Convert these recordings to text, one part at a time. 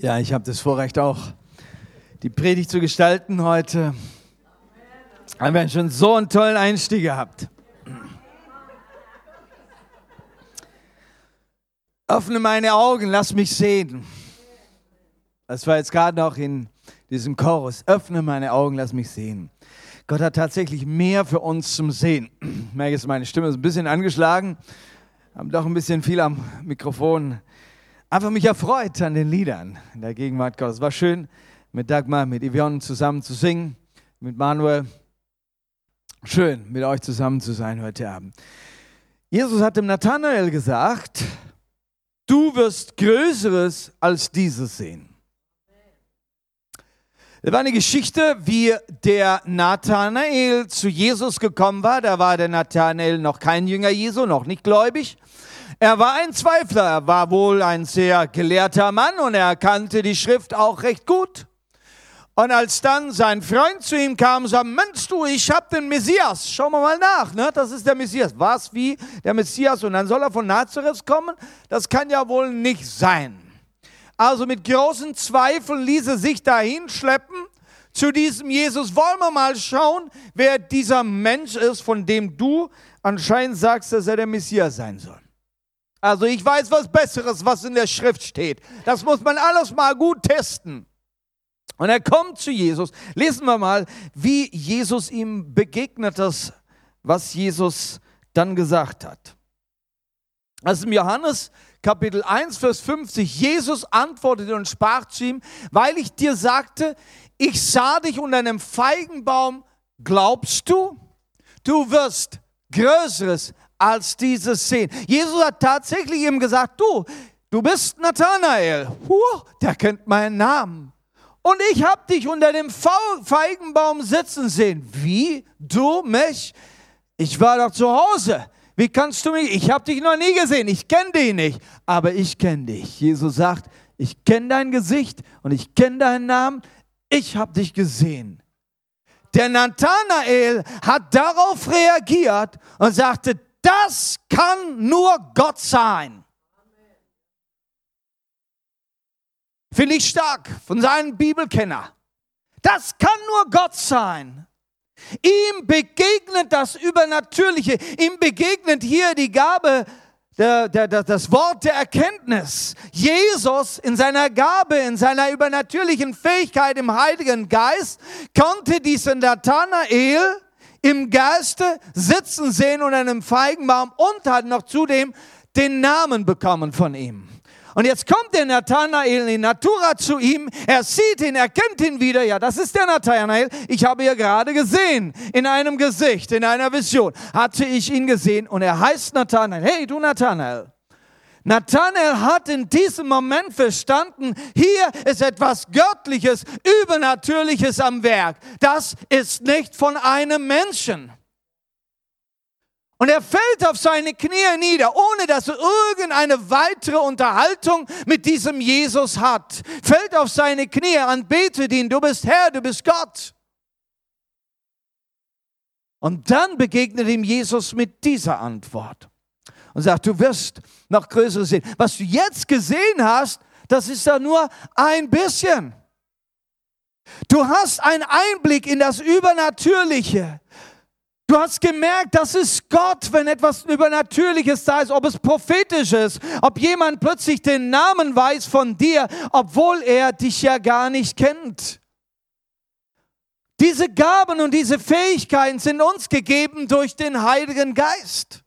Ja, ich habe das Vorrecht auch, die Predigt zu gestalten heute. Haben wir schon so einen tollen Einstieg gehabt. Öffne meine Augen, lass mich sehen. Das war jetzt gerade noch in diesem Chorus. Öffne meine Augen, lass mich sehen. Gott hat tatsächlich mehr für uns zum Sehen. Ich merke jetzt, meine Stimme ist ein bisschen angeschlagen. Haben doch ein bisschen viel am Mikrofon einfach mich erfreut an den Liedern in der Gegenwart Gottes. Es war schön, mit Dagmar, mit Yvonne zusammen zu singen, mit Manuel. Schön, mit euch zusammen zu sein heute Abend. Jesus hat dem Nathanael gesagt, du wirst Größeres als dieses sehen. Das war eine Geschichte, wie der Nathanael zu Jesus gekommen war. Da war der Nathanael noch kein Jünger Jesu, noch nicht gläubig. Er war ein Zweifler, er war wohl ein sehr gelehrter Mann und er kannte die Schrift auch recht gut. Und als dann sein Freund zu ihm kam und sagte, Mensch du, ich habe den Messias, schauen wir mal nach, ne? das ist der Messias. Was, wie, der Messias und dann soll er von Nazareth kommen? Das kann ja wohl nicht sein. Also mit großen Zweifeln ließ er sich dahin schleppen zu diesem Jesus. Wollen wir mal schauen, wer dieser Mensch ist, von dem du anscheinend sagst, dass er der Messias sein soll. Also ich weiß was Besseres, was in der Schrift steht. Das muss man alles mal gut testen. Und er kommt zu Jesus. Lesen wir mal, wie Jesus ihm begegnet ist, was Jesus dann gesagt hat. Also im Johannes Kapitel 1, Vers 50. Jesus antwortete und sprach zu ihm, weil ich dir sagte, ich sah dich unter einem Feigenbaum, glaubst du? Du wirst Größeres als dieses sehen. Jesus hat tatsächlich ihm gesagt, du, du bist Nathanael. Huh, der kennt meinen Namen. Und ich habe dich unter dem Feigenbaum sitzen sehen. Wie? Du mich? Ich war doch zu Hause. Wie kannst du mich? Ich habe dich noch nie gesehen. Ich kenne dich nicht. Aber ich kenne dich. Jesus sagt, ich kenne dein Gesicht und ich kenne deinen Namen. Ich habe dich gesehen. Der Nathanael hat darauf reagiert und sagte, das kann nur Gott sein. Finde ich stark von seinem Bibelkenner. Das kann nur Gott sein. Ihm begegnet das Übernatürliche. Ihm begegnet hier die Gabe, der, der, das Wort der Erkenntnis. Jesus in seiner Gabe, in seiner übernatürlichen Fähigkeit im Heiligen Geist konnte diesen Nathanael im Geiste sitzen sehen unter einem Feigenbaum und hat noch zudem den Namen bekommen von ihm. Und jetzt kommt der Nathanael in Natura zu ihm. Er sieht ihn, er kennt ihn wieder. Ja, das ist der Nathanael. Ich habe ihn gerade gesehen. In einem Gesicht, in einer Vision hatte ich ihn gesehen. Und er heißt Nathanael. Hey, du Nathanael. Nathanael hat in diesem Moment verstanden, hier ist etwas Göttliches, Übernatürliches am Werk. Das ist nicht von einem Menschen. Und er fällt auf seine Knie nieder, ohne dass er irgendeine weitere Unterhaltung mit diesem Jesus hat. Fällt auf seine Knie, anbetet ihn, du bist Herr, du bist Gott. Und dann begegnet ihm Jesus mit dieser Antwort und sagt, du wirst noch Größeres sehen. Was du jetzt gesehen hast, das ist ja nur ein bisschen. Du hast einen Einblick in das Übernatürliche. Du hast gemerkt, das ist Gott, wenn etwas Übernatürliches da ist, ob es prophetisch ist, ob jemand plötzlich den Namen weiß von dir, obwohl er dich ja gar nicht kennt. Diese Gaben und diese Fähigkeiten sind uns gegeben durch den Heiligen Geist.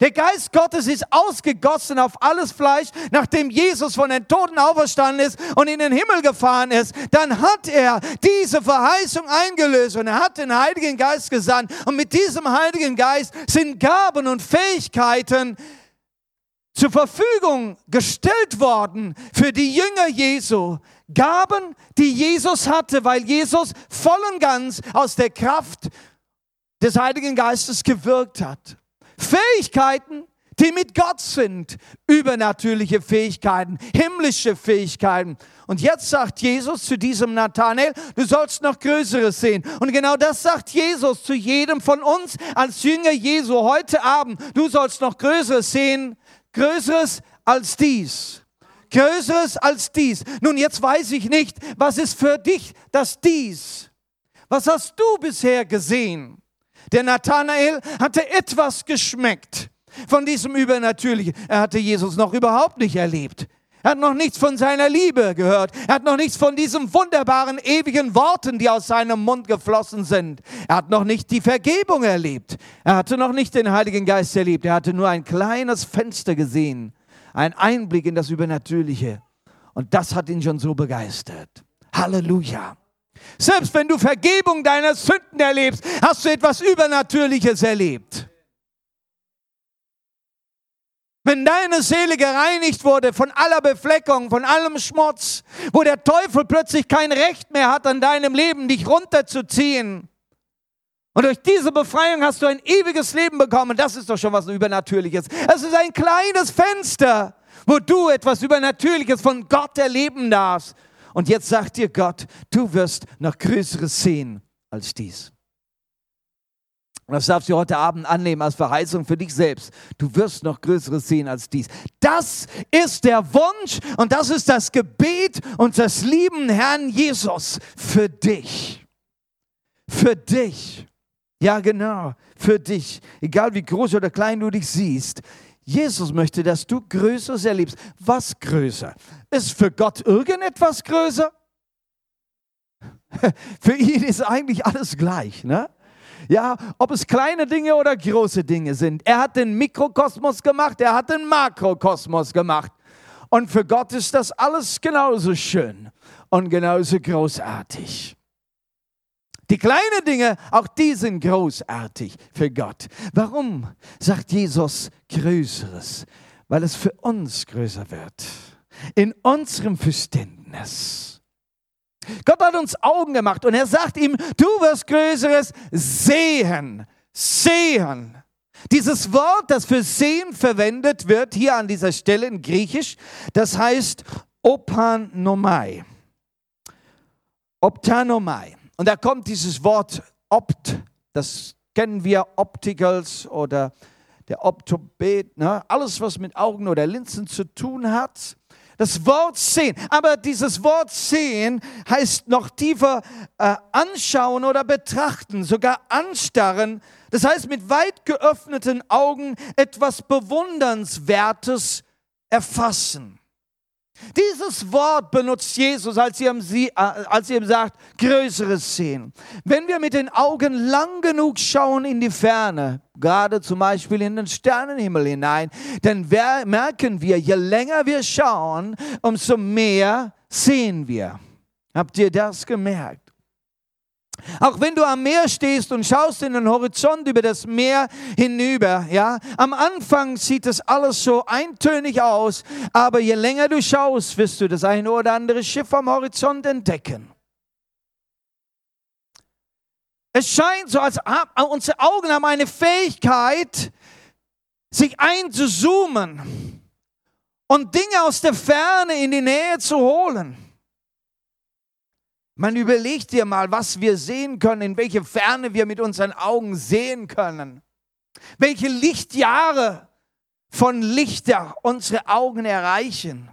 Der Geist Gottes ist ausgegossen auf alles Fleisch, nachdem Jesus von den Toten auferstanden ist und in den Himmel gefahren ist. Dann hat er diese Verheißung eingelöst und er hat den Heiligen Geist gesandt. Und mit diesem Heiligen Geist sind Gaben und Fähigkeiten zur Verfügung gestellt worden für die Jünger Jesu. Gaben, die Jesus hatte, weil Jesus voll und ganz aus der Kraft des Heiligen Geistes gewirkt hat. Fähigkeiten, die mit Gott sind. Übernatürliche Fähigkeiten, himmlische Fähigkeiten. Und jetzt sagt Jesus zu diesem Nathanael, du sollst noch Größeres sehen. Und genau das sagt Jesus zu jedem von uns als Jünger Jesu heute Abend. Du sollst noch Größeres sehen, Größeres als dies. Größeres als dies. Nun, jetzt weiß ich nicht, was ist für dich das dies? Was hast du bisher gesehen? Der Nathanael hatte etwas geschmeckt von diesem Übernatürlichen. Er hatte Jesus noch überhaupt nicht erlebt. Er hat noch nichts von seiner Liebe gehört. Er hat noch nichts von diesen wunderbaren, ewigen Worten, die aus seinem Mund geflossen sind. Er hat noch nicht die Vergebung erlebt. Er hatte noch nicht den Heiligen Geist erlebt. Er hatte nur ein kleines Fenster gesehen. Ein Einblick in das Übernatürliche. Und das hat ihn schon so begeistert. Halleluja. Selbst wenn du Vergebung deiner Sünden erlebst, hast du etwas Übernatürliches erlebt. Wenn deine Seele gereinigt wurde von aller Befleckung, von allem Schmutz, wo der Teufel plötzlich kein Recht mehr hat, an deinem Leben dich runterzuziehen. Und durch diese Befreiung hast du ein ewiges Leben bekommen. Das ist doch schon was Übernatürliches. Es ist ein kleines Fenster, wo du etwas Übernatürliches von Gott erleben darfst. Und jetzt sagt dir Gott, du wirst noch Größeres sehen als dies. Und das darfst du heute Abend annehmen als Verheißung für dich selbst. Du wirst noch Größeres sehen als dies. Das ist der Wunsch und das ist das Gebet und das lieben Herrn Jesus für dich. Für dich. Ja, genau, für dich. Egal wie groß oder klein du dich siehst. Jesus möchte, dass du Größeres erlebst. Was größer? Ist für Gott irgendetwas größer? Für ihn ist eigentlich alles gleich, ne? Ja, ob es kleine Dinge oder große Dinge sind. Er hat den Mikrokosmos gemacht, er hat den Makrokosmos gemacht. Und für Gott ist das alles genauso schön und genauso großartig. Die kleinen Dinge, auch die sind großartig für Gott. Warum sagt Jesus Größeres? Weil es für uns größer wird. In unserem Verständnis. Gott hat uns Augen gemacht und er sagt ihm, du wirst Größeres sehen. Sehen. Dieses Wort, das für sehen verwendet wird, hier an dieser Stelle in Griechisch, das heißt opanomai. Optanomai. Und da kommt dieses Wort opt, das kennen wir, Opticals oder der Optobet, ne? alles was mit Augen oder Linsen zu tun hat. Das Wort sehen. Aber dieses Wort sehen heißt noch tiefer äh, anschauen oder betrachten, sogar anstarren. Das heißt mit weit geöffneten Augen etwas Bewundernswertes erfassen. Dieses Wort benutzt Jesus, als er, ihm, als er ihm sagt, Größeres sehen. Wenn wir mit den Augen lang genug schauen in die Ferne, gerade zum Beispiel in den Sternenhimmel hinein, dann merken wir, je länger wir schauen, umso mehr sehen wir. Habt ihr das gemerkt? Auch wenn du am Meer stehst und schaust in den Horizont über das Meer hinüber, ja, am Anfang sieht das alles so eintönig aus, aber je länger du schaust, wirst du das eine oder andere Schiff am Horizont entdecken. Es scheint so, als unsere Augen haben eine Fähigkeit, sich einzuzoomen und Dinge aus der Ferne in die Nähe zu holen. Man überlegt dir mal, was wir sehen können, in welche Ferne wir mit unseren Augen sehen können. Welche Lichtjahre von Lichter unsere Augen erreichen.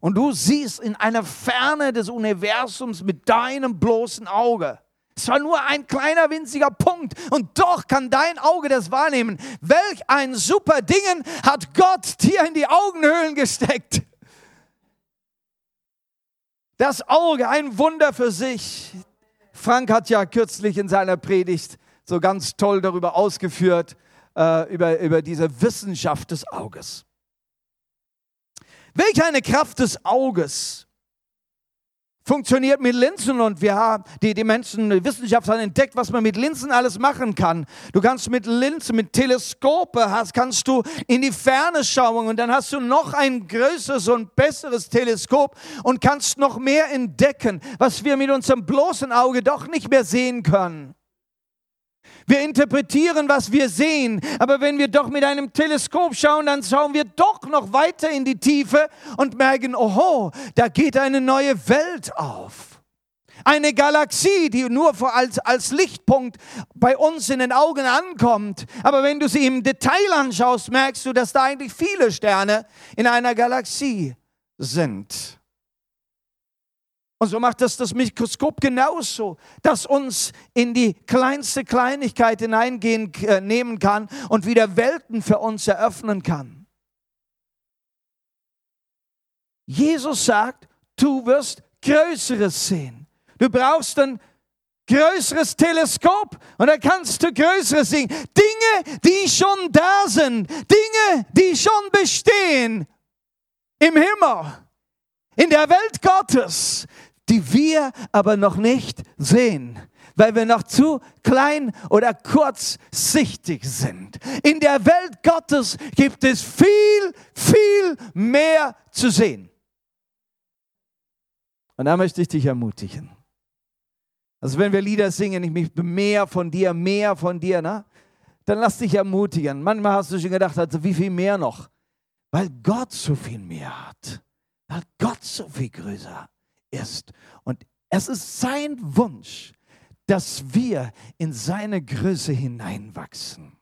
Und du siehst in einer Ferne des Universums mit deinem bloßen Auge. Es war nur ein kleiner winziger Punkt und doch kann dein Auge das wahrnehmen. Welch ein super Dingen hat Gott dir in die Augenhöhlen gesteckt. Das Auge, ein Wunder für sich. Frank hat ja kürzlich in seiner Predigt so ganz toll darüber ausgeführt, äh, über, über diese Wissenschaft des Auges. Welch eine Kraft des Auges funktioniert mit Linsen und wir haben, die, die Menschen, die Wissenschaft entdeckt, was man mit Linsen alles machen kann. Du kannst mit Linsen, mit Teleskope hast, kannst du in die Ferne schauen und dann hast du noch ein größeres und besseres Teleskop und kannst noch mehr entdecken, was wir mit unserem bloßen Auge doch nicht mehr sehen können. Wir interpretieren, was wir sehen, aber wenn wir doch mit einem Teleskop schauen, dann schauen wir doch noch weiter in die Tiefe und merken, oho, da geht eine neue Welt auf. Eine Galaxie, die nur als, als Lichtpunkt bei uns in den Augen ankommt. Aber wenn du sie im Detail anschaust, merkst du, dass da eigentlich viele Sterne in einer Galaxie sind. Und so macht das das Mikroskop genauso, das uns in die kleinste Kleinigkeit hineingehen äh, nehmen kann und wieder Welten für uns eröffnen kann. Jesus sagt, du wirst Größeres sehen. Du brauchst ein größeres Teleskop und da kannst du Größeres sehen. Dinge, die schon da sind, Dinge, die schon bestehen im Himmel, in der Welt Gottes, die wir aber noch nicht sehen weil wir noch zu klein oder kurzsichtig sind. In der Welt Gottes gibt es viel, viel mehr zu sehen. Und da möchte ich dich ermutigen. Also wenn wir Lieder singen, ich möchte mehr von dir, mehr von dir, ne? dann lass dich ermutigen. Manchmal hast du schon gedacht, also wie viel mehr noch? Weil Gott so viel mehr hat. Weil Gott so viel größer ist. Und es ist sein Wunsch, dass wir in seine Größe hineinwachsen.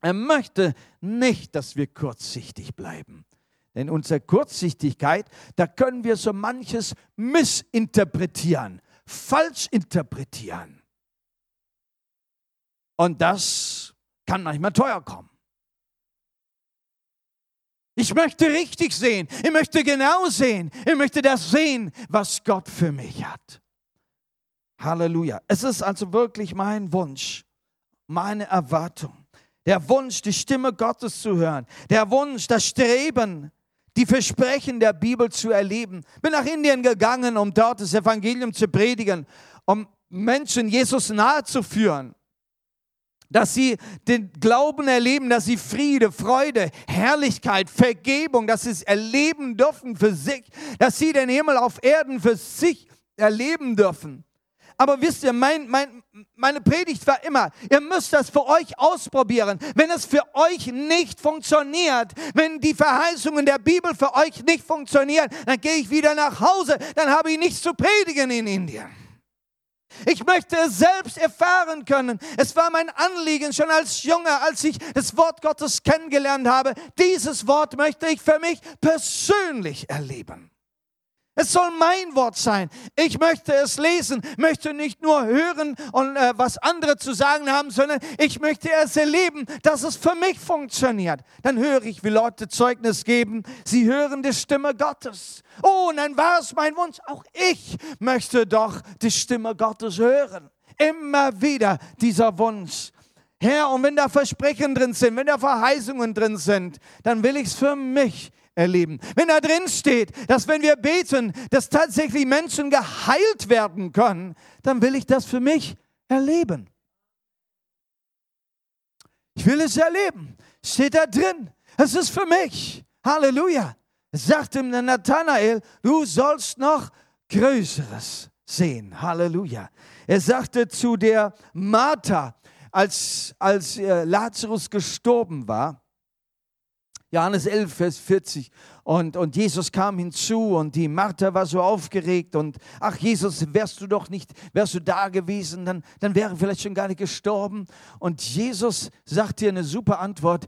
Er möchte nicht, dass wir kurzsichtig bleiben. Denn unsere Kurzsichtigkeit, da können wir so manches missinterpretieren, falsch interpretieren. Und das kann manchmal teuer kommen. Ich möchte richtig sehen. Ich möchte genau sehen. Ich möchte das sehen, was Gott für mich hat. Halleluja. Es ist also wirklich mein Wunsch, meine Erwartung. Der Wunsch, die Stimme Gottes zu hören. Der Wunsch, das Streben, die Versprechen der Bibel zu erleben. Bin nach Indien gegangen, um dort das Evangelium zu predigen, um Menschen Jesus nahe zu führen. Dass sie den Glauben erleben, dass sie Friede, Freude, Herrlichkeit, Vergebung, dass sie es erleben dürfen für sich, dass sie den Himmel auf Erden für sich erleben dürfen. Aber wisst ihr, mein, mein, meine Predigt war immer, ihr müsst das für euch ausprobieren. Wenn es für euch nicht funktioniert, wenn die Verheißungen der Bibel für euch nicht funktionieren, dann gehe ich wieder nach Hause, dann habe ich nichts zu predigen in Indien. Ich möchte es selbst erfahren können. Es war mein Anliegen schon als Junge, als ich das Wort Gottes kennengelernt habe. Dieses Wort möchte ich für mich persönlich erleben. Es soll mein Wort sein. Ich möchte es lesen, möchte nicht nur hören und äh, was andere zu sagen haben, sondern ich möchte es erleben, dass es für mich funktioniert. Dann höre ich, wie Leute Zeugnis geben. Sie hören die Stimme Gottes. Oh, und dann war es mein Wunsch. Auch ich möchte doch die Stimme Gottes hören. Immer wieder dieser Wunsch. Herr, und wenn da Versprechen drin sind, wenn da Verheißungen drin sind, dann will ich es für mich erleben. Wenn da drin steht, dass wenn wir beten, dass tatsächlich Menschen geheilt werden können, dann will ich das für mich erleben. Ich will es erleben. Steht da drin. Es ist für mich. Halleluja. Sagt ihm Nathanael, du sollst noch Größeres sehen. Halleluja. Er sagte zu der Martha, als, als äh, Lazarus gestorben war, Johannes 11, Vers 40. Und, und Jesus kam hinzu und die Martha war so aufgeregt und ach Jesus, wärst du doch nicht, wärst du da gewesen, dann, dann wäre vielleicht schon gar nicht gestorben. Und Jesus sagt dir eine super Antwort,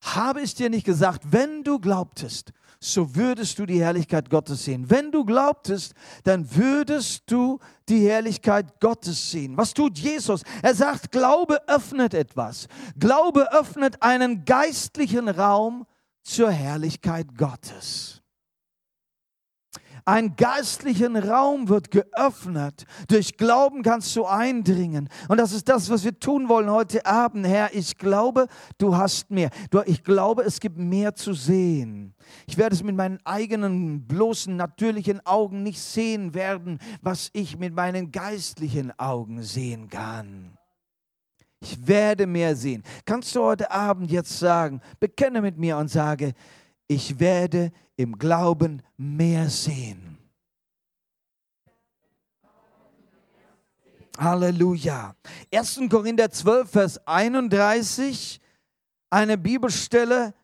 habe ich dir nicht gesagt, wenn du glaubtest, so würdest du die Herrlichkeit Gottes sehen. Wenn du glaubtest, dann würdest du die Herrlichkeit Gottes sehen. Was tut Jesus? Er sagt, Glaube öffnet etwas. Glaube öffnet einen geistlichen Raum zur Herrlichkeit Gottes. Ein geistlichen Raum wird geöffnet. Durch Glauben kannst du eindringen. Und das ist das, was wir tun wollen heute Abend. Herr, ich glaube, du hast mehr. Ich glaube, es gibt mehr zu sehen. Ich werde es mit meinen eigenen bloßen natürlichen Augen nicht sehen werden, was ich mit meinen geistlichen Augen sehen kann. Ich werde mehr sehen. Kannst du heute Abend jetzt sagen, bekenne mit mir und sage, ich werde im Glauben mehr sehen. Halleluja. 1. Korinther 12, Vers 31, eine Bibelstelle,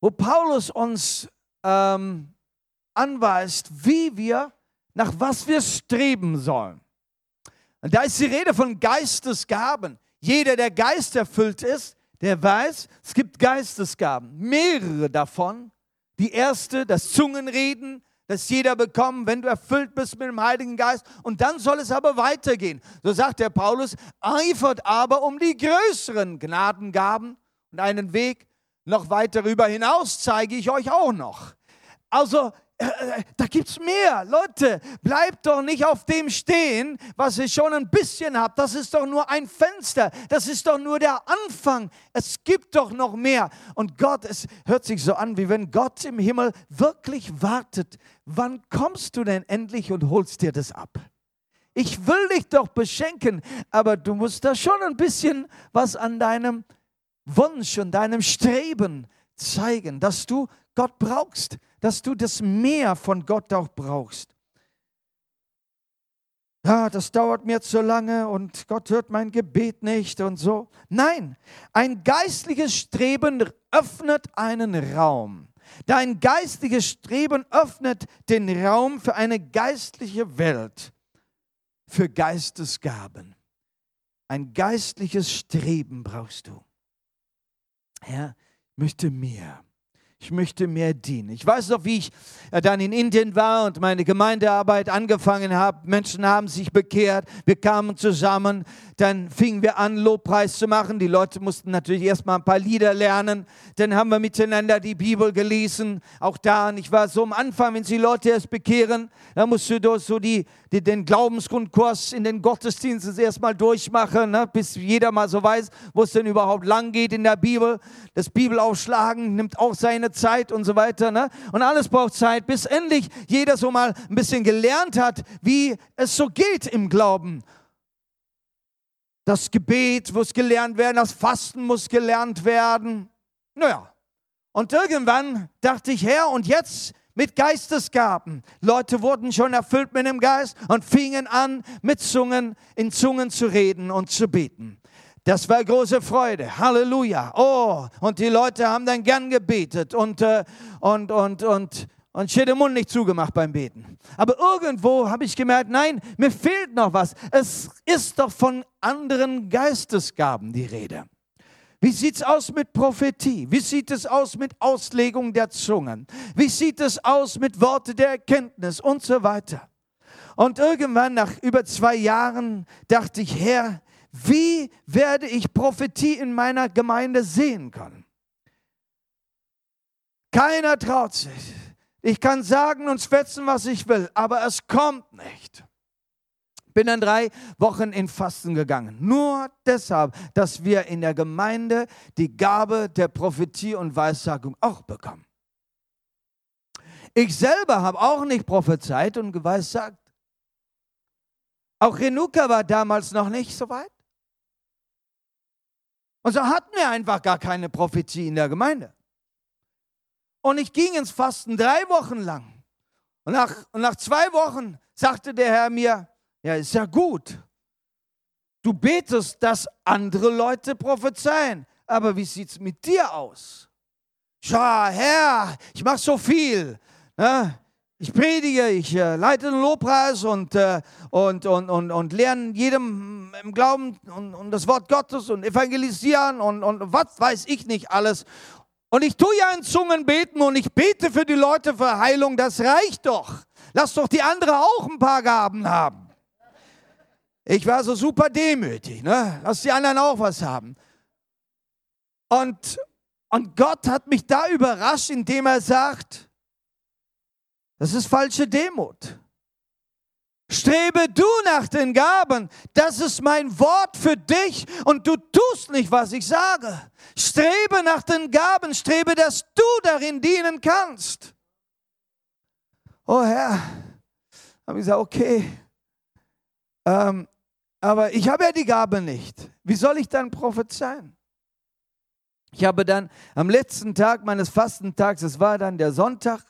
wo Paulus uns ähm, anweist, wie wir, nach was wir streben sollen. Und da ist die Rede von Geistesgaben. Jeder, der Geist erfüllt ist, der weiß, es gibt Geistesgaben, mehrere davon, Die erste, das Zungenreden, das jeder bekommt, wenn du erfüllt bist mit dem Heiligen Geist. Und dann soll es aber weitergehen. So sagt der Paulus, eifert aber um die größeren Gnadengaben und einen Weg noch weiter darüber hinaus zeige ich euch auch noch. Also da gibt es mehr. Leute, bleibt doch nicht auf dem stehen, was ihr schon ein bisschen habt. Das ist doch nur ein Fenster. Das ist doch nur der Anfang. Es gibt doch noch mehr. Und Gott, es hört sich so an, wie wenn Gott im Himmel wirklich wartet. Wann kommst du denn endlich und holst dir das ab? Ich will dich doch beschenken, aber du musst da schon ein bisschen was an deinem Wunsch und deinem Streben zeigen, dass du Gott brauchst dass du das mehr von Gott auch brauchst. Ja, das dauert mir zu lange und Gott hört mein Gebet nicht und so. Nein, ein geistliches Streben öffnet einen Raum. Dein geistliches Streben öffnet den Raum für eine geistliche Welt, für Geistesgaben. Ein geistliches Streben brauchst du. Herr, möchte mehr ich möchte mehr dienen. Ich weiß noch, wie ich äh, dann in Indien war und meine Gemeindearbeit angefangen habe. Menschen haben sich bekehrt, wir kamen zusammen, dann fingen wir an, Lobpreis zu machen. Die Leute mussten natürlich erstmal ein paar Lieder lernen. Dann haben wir miteinander die Bibel gelesen. Auch da, und ich war so am Anfang, wenn sie Leute erst bekehren, dann musst du so die, die, den Glaubensgrundkurs in den Gottesdiensten erstmal durchmachen, ne, bis jeder mal so weiß, wo es denn überhaupt lang geht in der Bibel. Das Bibelaufschlagen nimmt auch seine Zeit und so weiter. Ne? Und alles braucht Zeit, bis endlich jeder so mal ein bisschen gelernt hat, wie es so geht im Glauben das Gebet muss gelernt werden, das Fasten muss gelernt werden. Naja, und irgendwann dachte ich, Herr, und jetzt mit Geistesgaben. Leute wurden schon erfüllt mit dem Geist und fingen an, mit Zungen, in Zungen zu reden und zu beten. Das war große Freude. Halleluja. Oh, und die Leute haben dann gern gebetet und, äh, und, und, und und ich den Mund nicht zugemacht beim Beten. Aber irgendwo habe ich gemerkt, nein, mir fehlt noch was. Es ist doch von anderen Geistesgaben die Rede. Wie sieht es aus mit Prophetie? Wie sieht es aus mit Auslegung der Zungen? Wie sieht es aus mit Worte der Erkenntnis und so weiter? Und irgendwann nach über zwei Jahren dachte ich, Herr, wie werde ich Prophetie in meiner Gemeinde sehen können? Keiner traut sich. Ich kann sagen und schwätzen, was ich will, aber es kommt nicht. Bin dann drei Wochen in Fasten gegangen. Nur deshalb, dass wir in der Gemeinde die Gabe der Prophetie und Weissagung auch bekommen. Ich selber habe auch nicht prophezeit und geweissagt. Auch Renuka war damals noch nicht so weit. Und so hatten wir einfach gar keine Prophetie in der Gemeinde. Und ich ging ins Fasten drei Wochen lang. Und nach, und nach zwei Wochen sagte der Herr mir, ja, ist ja gut. Du betest, dass andere Leute prophezeien. Aber wie sieht es mit dir aus? Ja, Herr, ich mache so viel. Ne? Ich predige, ich äh, leite den Lobpreis und, äh, und, und, und, und lerne jedem im Glauben und, und das Wort Gottes und evangelisieren und, und was weiß ich nicht alles. Und ich tue ja in Zungen beten und ich bete für die Leute für Heilung, das reicht doch. Lass doch die anderen auch ein paar Gaben haben. Ich war so super demütig, ne? Lass die anderen auch was haben. Und, und Gott hat mich da überrascht, indem er sagt, das ist falsche Demut. Strebe du nach den Gaben. Das ist mein Wort für dich und du tust nicht, was ich sage. Strebe nach den Gaben, strebe, dass du darin dienen kannst. Oh Herr, habe ich gesagt, okay, ähm, aber ich habe ja die Gabe nicht. Wie soll ich dann prophezeien? Ich habe dann am letzten Tag meines Fastentags, es war dann der Sonntag,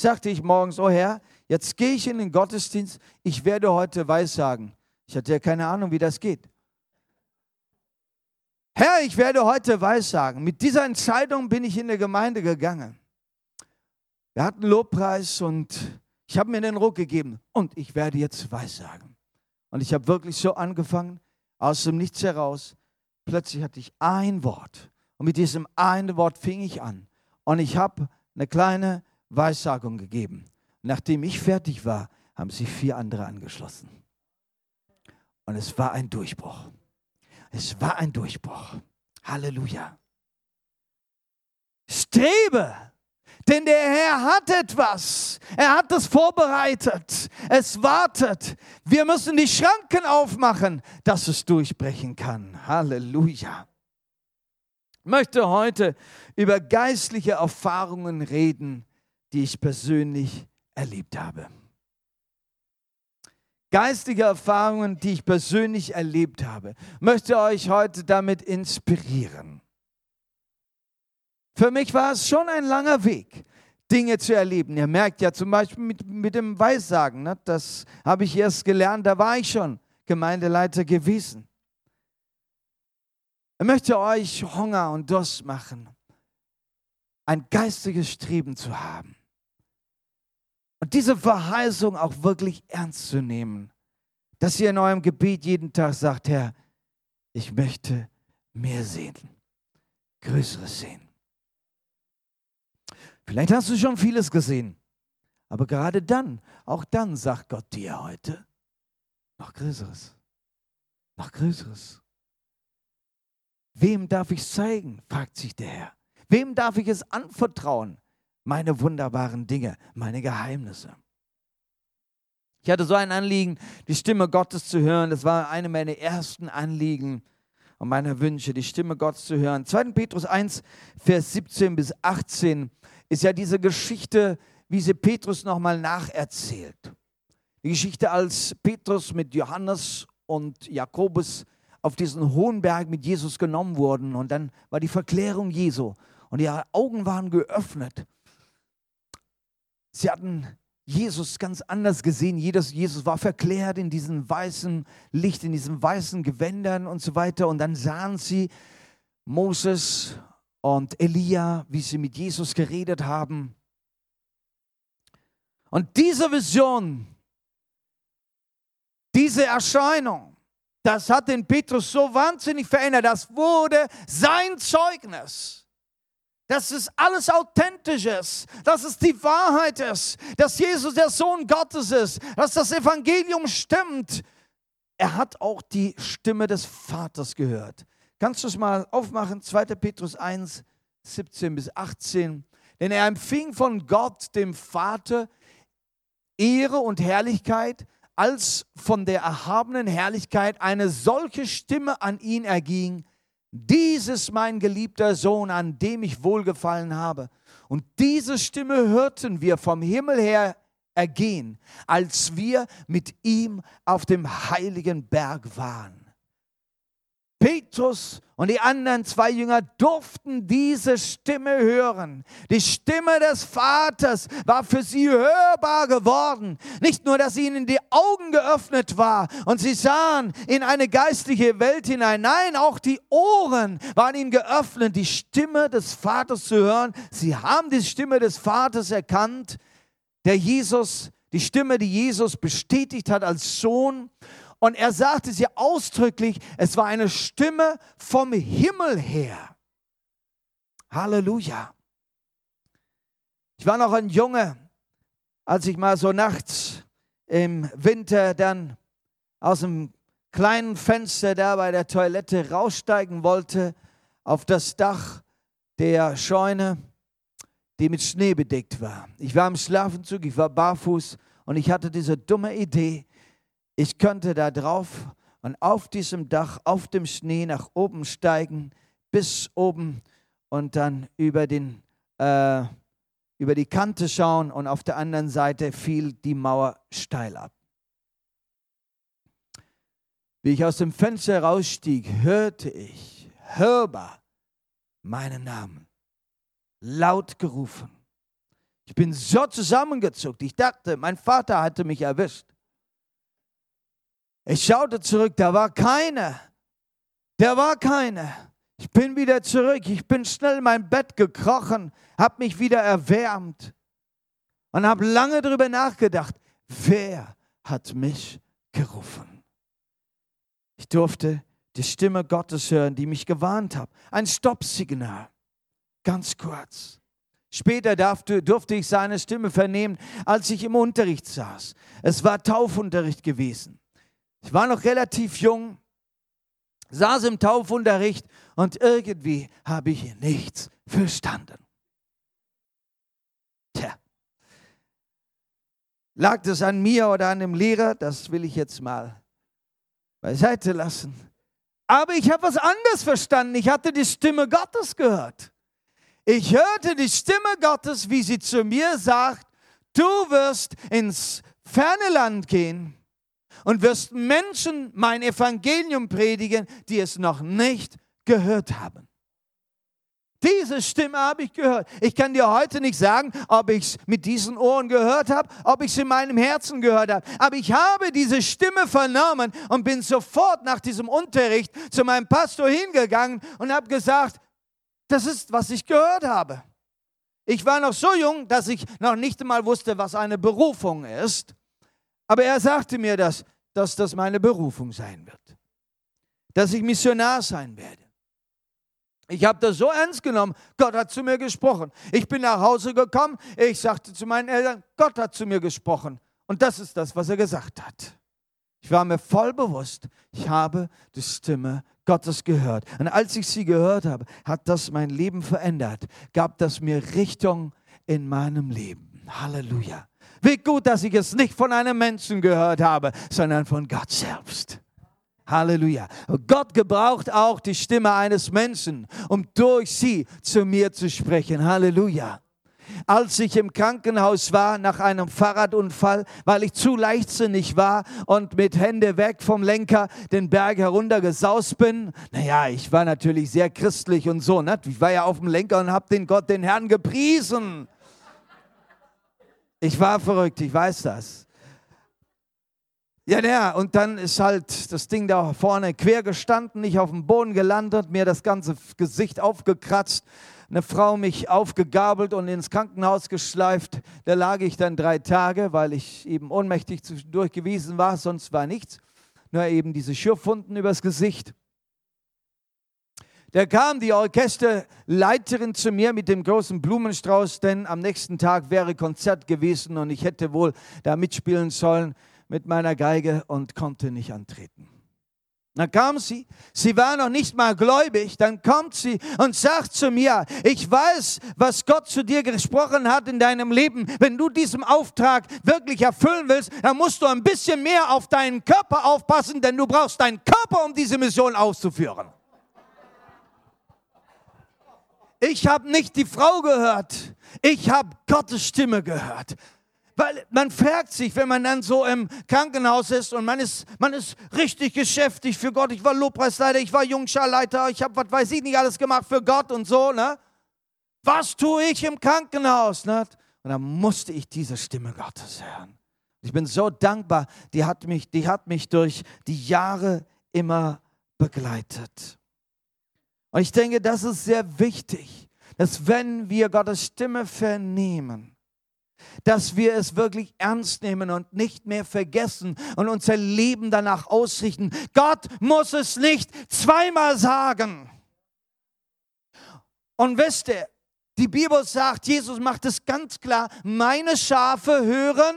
sagte ich morgens, oh Herr, jetzt gehe ich in den Gottesdienst, ich werde heute Weissagen. Ich hatte ja keine Ahnung, wie das geht. Herr, ich werde heute Weissagen. Mit dieser Entscheidung bin ich in der Gemeinde gegangen. Wir hatten Lobpreis und ich habe mir den Ruck gegeben und ich werde jetzt Weissagen. Und ich habe wirklich so angefangen, aus dem Nichts heraus. Plötzlich hatte ich ein Wort und mit diesem einen Wort fing ich an. Und ich habe eine kleine Weissagung gegeben. Nachdem ich fertig war, haben sich vier andere angeschlossen. Und es war ein Durchbruch. Es war ein Durchbruch. Halleluja. Strebe, denn der Herr hat etwas. Er hat es vorbereitet. Es wartet. Wir müssen die Schranken aufmachen, dass es durchbrechen kann. Halleluja. Ich möchte heute über geistliche Erfahrungen reden, die ich persönlich erlebt habe. Geistige Erfahrungen, die ich persönlich erlebt habe, möchte euch heute damit inspirieren. Für mich war es schon ein langer Weg, Dinge zu erleben. Ihr merkt ja zum Beispiel mit, mit dem Weissagen, ne? das habe ich erst gelernt, da war ich schon Gemeindeleiter gewesen. Ich möchte euch Hunger und Durst machen, ein geistiges Streben zu haben. Und diese Verheißung auch wirklich ernst zu nehmen, dass ihr in eurem Gebet jeden Tag sagt, Herr, ich möchte mehr sehen, Größeres sehen. Vielleicht hast du schon vieles gesehen, aber gerade dann, auch dann sagt Gott dir heute noch Größeres, noch Größeres. Wem darf ich es zeigen, fragt sich der Herr. Wem darf ich es anvertrauen? Meine wunderbaren Dinge, meine Geheimnisse. Ich hatte so ein Anliegen, die Stimme Gottes zu hören. Das war eine meiner ersten Anliegen und meiner Wünsche, die Stimme Gottes zu hören. 2. Petrus 1, Vers 17 bis 18 ist ja diese Geschichte, wie sie Petrus nochmal nacherzählt. Die Geschichte, als Petrus mit Johannes und Jakobus auf diesen hohen Berg mit Jesus genommen wurden und dann war die Verklärung Jesu und ihre Augen waren geöffnet. Sie hatten Jesus ganz anders gesehen. Jesus war verklärt in diesem weißen Licht, in diesen weißen Gewändern und so weiter. Und dann sahen sie Moses und Elia, wie sie mit Jesus geredet haben. Und diese Vision, diese Erscheinung, das hat den Petrus so wahnsinnig verändert. Das wurde sein Zeugnis. Dass es alles authentisch ist, dass es die Wahrheit ist, dass Jesus der Sohn Gottes ist, dass das Evangelium stimmt. Er hat auch die Stimme des Vaters gehört. Kannst du es mal aufmachen? 2. Petrus 1, 17 bis 18. Denn er empfing von Gott, dem Vater, Ehre und Herrlichkeit, als von der erhabenen Herrlichkeit eine solche Stimme an ihn erging, dies ist mein geliebter Sohn, an dem ich wohlgefallen habe. Und diese Stimme hörten wir vom Himmel her ergehen, als wir mit ihm auf dem heiligen Berg waren. Petrus und die anderen zwei Jünger durften diese Stimme hören. Die Stimme des Vaters war für sie hörbar geworden. Nicht nur, dass ihnen die Augen geöffnet war und sie sahen in eine geistliche Welt hinein. Nein, auch die Ohren waren ihnen geöffnet, die Stimme des Vaters zu hören. Sie haben die Stimme des Vaters erkannt, der Jesus, die Stimme, die Jesus bestätigt hat als Sohn und er sagte sie ausdrücklich, es war eine Stimme vom Himmel her. Halleluja. Ich war noch ein Junge, als ich mal so nachts im Winter dann aus dem kleinen Fenster da bei der Toilette raussteigen wollte auf das Dach der Scheune, die mit Schnee bedeckt war. Ich war im Schlafenzug, ich war barfuß und ich hatte diese dumme Idee, ich könnte da drauf und auf diesem Dach, auf dem Schnee nach oben steigen, bis oben und dann über, den, äh, über die Kante schauen und auf der anderen Seite fiel die Mauer steil ab. Wie ich aus dem Fenster rausstieg, hörte ich hörbar meinen Namen laut gerufen. Ich bin so zusammengezuckt. Ich dachte, mein Vater hatte mich erwischt. Ich schaute zurück, da war keiner. Da war keiner. Ich bin wieder zurück. Ich bin schnell in mein Bett gekrochen, habe mich wieder erwärmt und habe lange darüber nachgedacht, wer hat mich gerufen? Ich durfte die Stimme Gottes hören, die mich gewarnt hat. Ein Stoppsignal. Ganz kurz. Später durfte, durfte ich seine Stimme vernehmen, als ich im Unterricht saß. Es war Taufunterricht gewesen. Ich war noch relativ jung, saß im Taufunterricht und irgendwie habe ich nichts verstanden. Tja, lag das an mir oder an dem Lehrer? Das will ich jetzt mal beiseite lassen. Aber ich habe was anderes verstanden. Ich hatte die Stimme Gottes gehört. Ich hörte die Stimme Gottes, wie sie zu mir sagt, du wirst ins ferne Land gehen und wirst Menschen mein Evangelium predigen, die es noch nicht gehört haben. Diese Stimme habe ich gehört. Ich kann dir heute nicht sagen, ob ich es mit diesen Ohren gehört habe, ob ich es in meinem Herzen gehört habe. Aber ich habe diese Stimme vernommen und bin sofort nach diesem Unterricht zu meinem Pastor hingegangen und habe gesagt, das ist, was ich gehört habe. Ich war noch so jung, dass ich noch nicht einmal wusste, was eine Berufung ist. Aber er sagte mir das, dass das meine Berufung sein wird. Dass ich Missionar sein werde. Ich habe das so ernst genommen. Gott hat zu mir gesprochen. Ich bin nach Hause gekommen. Ich sagte zu meinen Eltern, Gott hat zu mir gesprochen. Und das ist das, was er gesagt hat. Ich war mir voll bewusst, ich habe die Stimme Gottes gehört. Und als ich sie gehört habe, hat das mein Leben verändert. Gab das mir Richtung in meinem Leben. Halleluja. Wie gut, dass ich es nicht von einem Menschen gehört habe, sondern von Gott selbst. Halleluja. Gott gebraucht auch die Stimme eines Menschen, um durch sie zu mir zu sprechen. Halleluja. Als ich im Krankenhaus war nach einem Fahrradunfall, weil ich zu leichtsinnig war und mit Hände weg vom Lenker den Berg heruntergesaust bin. Naja, ich war natürlich sehr christlich und so. Ne? Ich war ja auf dem Lenker und habe den Gott, den Herrn gepriesen. Ich war verrückt, ich weiß das. Ja, ja, und dann ist halt das Ding da vorne quer gestanden, ich auf dem Boden gelandet, mir das ganze Gesicht aufgekratzt, eine Frau mich aufgegabelt und ins Krankenhaus geschleift. Da lag ich dann drei Tage, weil ich eben ohnmächtig zwischendurch gewesen war, sonst war nichts. Nur eben diese Schürfwunden übers Gesicht. Da kam die Orchesterleiterin zu mir mit dem großen Blumenstrauß, denn am nächsten Tag wäre Konzert gewesen und ich hätte wohl da mitspielen sollen mit meiner Geige und konnte nicht antreten. Dann kam sie, sie war noch nicht mal gläubig, dann kommt sie und sagt zu mir, ich weiß, was Gott zu dir gesprochen hat in deinem Leben. Wenn du diesen Auftrag wirklich erfüllen willst, dann musst du ein bisschen mehr auf deinen Körper aufpassen, denn du brauchst deinen Körper, um diese Mission auszuführen. Ich habe nicht die Frau gehört, ich habe Gottes Stimme gehört. Weil man fragt sich, wenn man dann so im Krankenhaus ist und man ist, man ist richtig geschäftig für Gott. Ich war Lobpreisleiter, ich war Jungscharleiter, ich habe, was weiß ich nicht, alles gemacht für Gott und so. Ne? Was tue ich im Krankenhaus? Ne? Und dann musste ich diese Stimme Gottes hören. Ich bin so dankbar, die hat mich, die hat mich durch die Jahre immer begleitet. Und ich denke, das ist sehr wichtig, dass wenn wir Gottes Stimme vernehmen, dass wir es wirklich ernst nehmen und nicht mehr vergessen und unser Leben danach ausrichten. Gott muss es nicht zweimal sagen. Und wisst ihr, die Bibel sagt, Jesus macht es ganz klar, meine Schafe hören.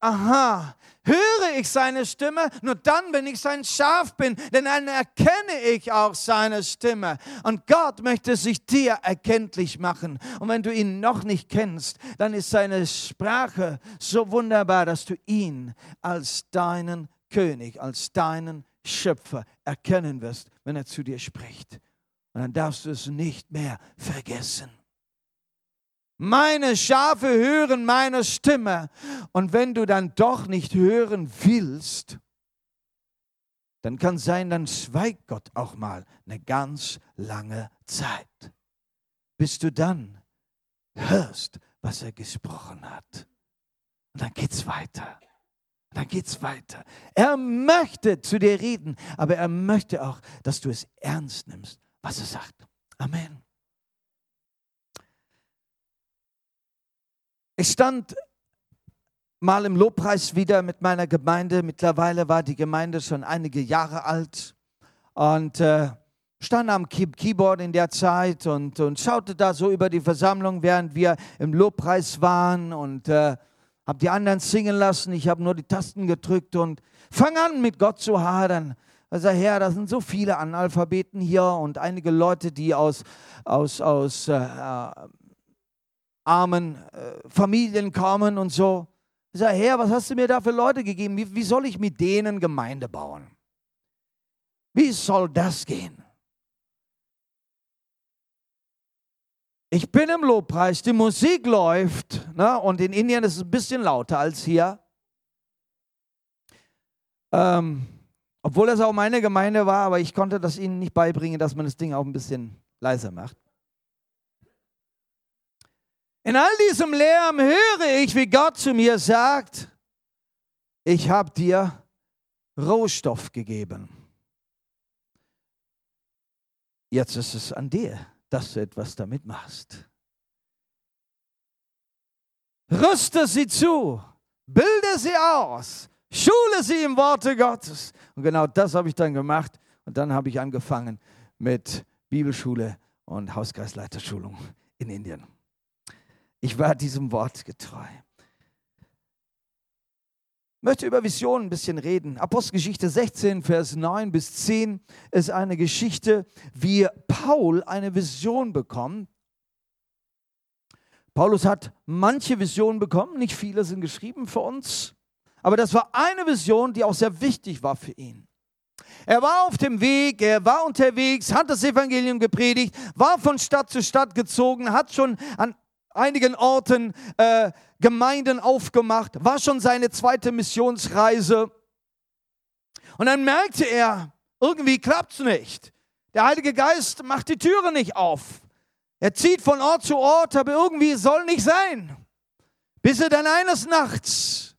Aha, höre ich seine Stimme, nur dann, wenn ich sein Schaf bin, denn dann erkenne ich auch seine Stimme. Und Gott möchte sich dir erkenntlich machen. Und wenn du ihn noch nicht kennst, dann ist seine Sprache so wunderbar, dass du ihn als deinen König, als deinen Schöpfer erkennen wirst, wenn er zu dir spricht. Und dann darfst du es nicht mehr vergessen. Meine Schafe hören meine Stimme. Und wenn du dann doch nicht hören willst, dann kann sein, dann schweigt Gott auch mal eine ganz lange Zeit, bis du dann hörst, was er gesprochen hat. Und dann geht's weiter. Dann geht's weiter. Er möchte zu dir reden, aber er möchte auch, dass du es ernst nimmst, was er sagt. Amen. Ich stand mal im Lobpreis wieder mit meiner Gemeinde. Mittlerweile war die Gemeinde schon einige Jahre alt. Und äh, stand am Keyboard in der Zeit und, und schaute da so über die Versammlung, während wir im Lobpreis waren und äh, habe die anderen singen lassen. Ich habe nur die Tasten gedrückt und fang an, mit Gott zu hadern. Also Herr, da sind so viele Analphabeten hier und einige Leute, die aus, aus, aus äh, äh armen äh, Familien kommen und so. Ich sage, Herr, was hast du mir da für Leute gegeben? Wie, wie soll ich mit denen Gemeinde bauen? Wie soll das gehen? Ich bin im Lobpreis, die Musik läuft ne, und in Indien ist es ein bisschen lauter als hier. Ähm, obwohl das auch meine Gemeinde war, aber ich konnte das ihnen nicht beibringen, dass man das Ding auch ein bisschen leiser macht. In all diesem Lärm höre ich, wie Gott zu mir sagt, ich habe dir Rohstoff gegeben. Jetzt ist es an dir dass du etwas damit machst. Rüste sie zu, bilde sie aus, schule sie im Worte Gottes. Und genau das habe ich dann gemacht. Und dann habe ich angefangen mit Bibelschule und Hauskreisleiterschulung in Indien. Ich war diesem Wort getreu. Ich möchte über Visionen ein bisschen reden. Apostelgeschichte 16, Vers 9 bis 10 ist eine Geschichte, wie Paul eine Vision bekommt. Paulus hat manche Visionen bekommen, nicht viele sind geschrieben für uns, aber das war eine Vision, die auch sehr wichtig war für ihn. Er war auf dem Weg, er war unterwegs, hat das Evangelium gepredigt, war von Stadt zu Stadt gezogen, hat schon an einigen Orten äh, Gemeinden aufgemacht, war schon seine zweite Missionsreise. Und dann merkte er, irgendwie klappt es nicht. Der Heilige Geist macht die Türe nicht auf. Er zieht von Ort zu Ort, aber irgendwie soll nicht sein. Bis er dann eines Nachts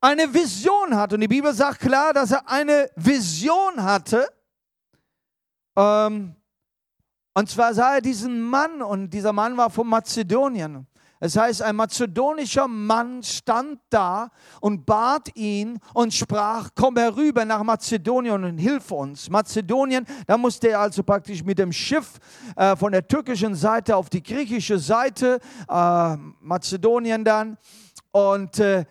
eine Vision hat. Und die Bibel sagt klar, dass er eine Vision hatte. Ähm, und zwar sah er diesen Mann und dieser Mann war von Mazedonien. Es heißt, ein mazedonischer Mann stand da und bat ihn und sprach, komm herüber nach Mazedonien und hilf uns. Mazedonien, da musste er also praktisch mit dem Schiff äh, von der türkischen Seite auf die griechische Seite, äh, Mazedonien dann. Und äh,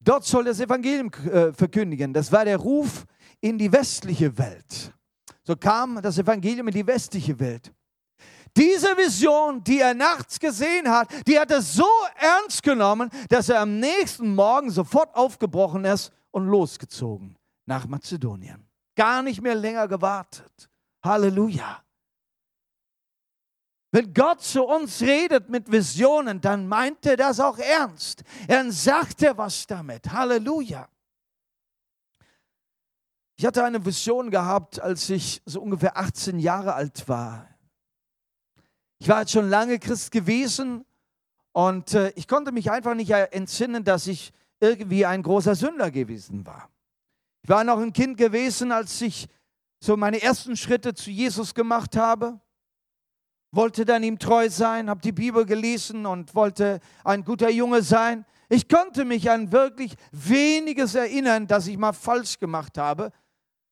dort soll das Evangelium äh, verkündigen. Das war der Ruf in die westliche Welt. So kam das Evangelium in die westliche Welt. Diese Vision, die er nachts gesehen hat, die hat er so ernst genommen, dass er am nächsten Morgen sofort aufgebrochen ist und losgezogen nach Mazedonien. Gar nicht mehr länger gewartet. Halleluja. Wenn Gott zu uns redet mit Visionen, dann meint er das auch ernst. Er sagt er was damit. Halleluja. Ich hatte eine Vision gehabt, als ich so ungefähr 18 Jahre alt war. Ich war jetzt schon lange Christ gewesen und äh, ich konnte mich einfach nicht entsinnen, dass ich irgendwie ein großer Sünder gewesen war. Ich war noch ein Kind gewesen, als ich so meine ersten Schritte zu Jesus gemacht habe, wollte dann ihm treu sein, habe die Bibel gelesen und wollte ein guter Junge sein. Ich konnte mich an wirklich weniges erinnern, das ich mal falsch gemacht habe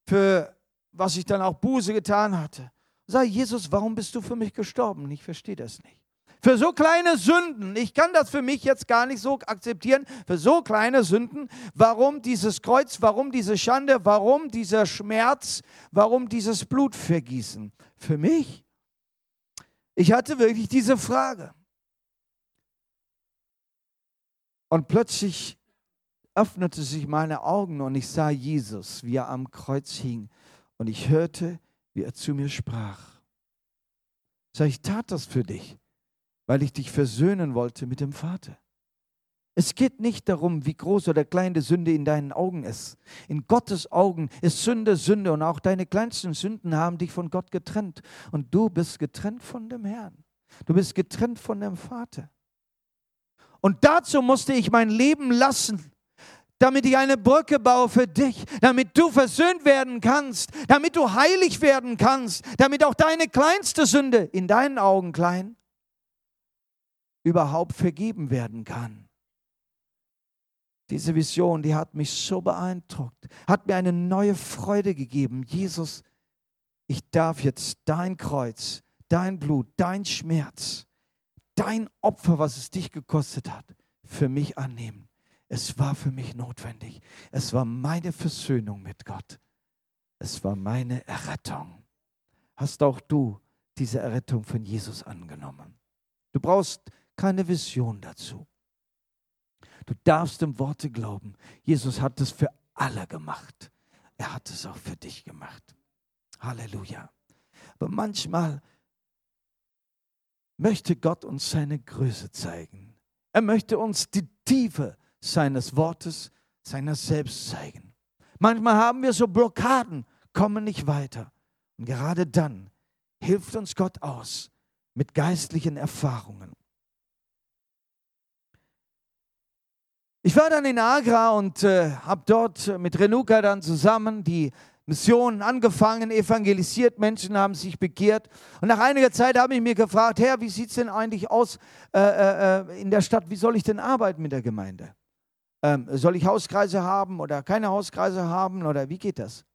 für was ich dann auch Buße getan hatte. Sag Jesus, warum bist du für mich gestorben? Ich verstehe das nicht. Für so kleine Sünden, ich kann das für mich jetzt gar nicht so akzeptieren, für so kleine Sünden, warum dieses Kreuz, warum diese Schande, warum dieser Schmerz, warum dieses Blutvergießen? Für mich? Ich hatte wirklich diese Frage. Und plötzlich öffnete sich meine Augen und ich sah Jesus, wie er am Kreuz hing. Und ich hörte, wie er zu mir sprach. Sag ich, tat das für dich, weil ich dich versöhnen wollte mit dem Vater. Es geht nicht darum, wie groß oder klein die Sünde in deinen Augen ist. In Gottes Augen ist Sünde Sünde und auch deine kleinsten Sünden haben dich von Gott getrennt. Und du bist getrennt von dem Herrn. Du bist getrennt von dem Vater. Und dazu musste ich mein Leben lassen damit ich eine Brücke baue für dich, damit du versöhnt werden kannst, damit du heilig werden kannst, damit auch deine kleinste Sünde, in deinen Augen klein, überhaupt vergeben werden kann. Diese Vision, die hat mich so beeindruckt, hat mir eine neue Freude gegeben. Jesus, ich darf jetzt dein Kreuz, dein Blut, dein Schmerz, dein Opfer, was es dich gekostet hat, für mich annehmen. Es war für mich notwendig. Es war meine Versöhnung mit Gott. Es war meine Errettung. Hast auch du diese Errettung von Jesus angenommen? Du brauchst keine Vision dazu. Du darfst im Worte glauben. Jesus hat es für alle gemacht. Er hat es auch für dich gemacht. Halleluja. Aber manchmal möchte Gott uns seine Größe zeigen. Er möchte uns die Tiefe seines Wortes, seiner selbst zeigen. Manchmal haben wir so Blockaden, kommen nicht weiter. Und gerade dann hilft uns Gott aus mit geistlichen Erfahrungen. Ich war dann in Agra und äh, habe dort mit Renuka dann zusammen die Mission angefangen, evangelisiert, Menschen haben sich bekehrt. Und nach einiger Zeit habe ich mir gefragt, Herr, wie sieht es denn eigentlich aus äh, äh, äh, in der Stadt? Wie soll ich denn arbeiten mit der Gemeinde? Ähm, soll ich Hauskreise haben oder keine Hauskreise haben oder wie geht das?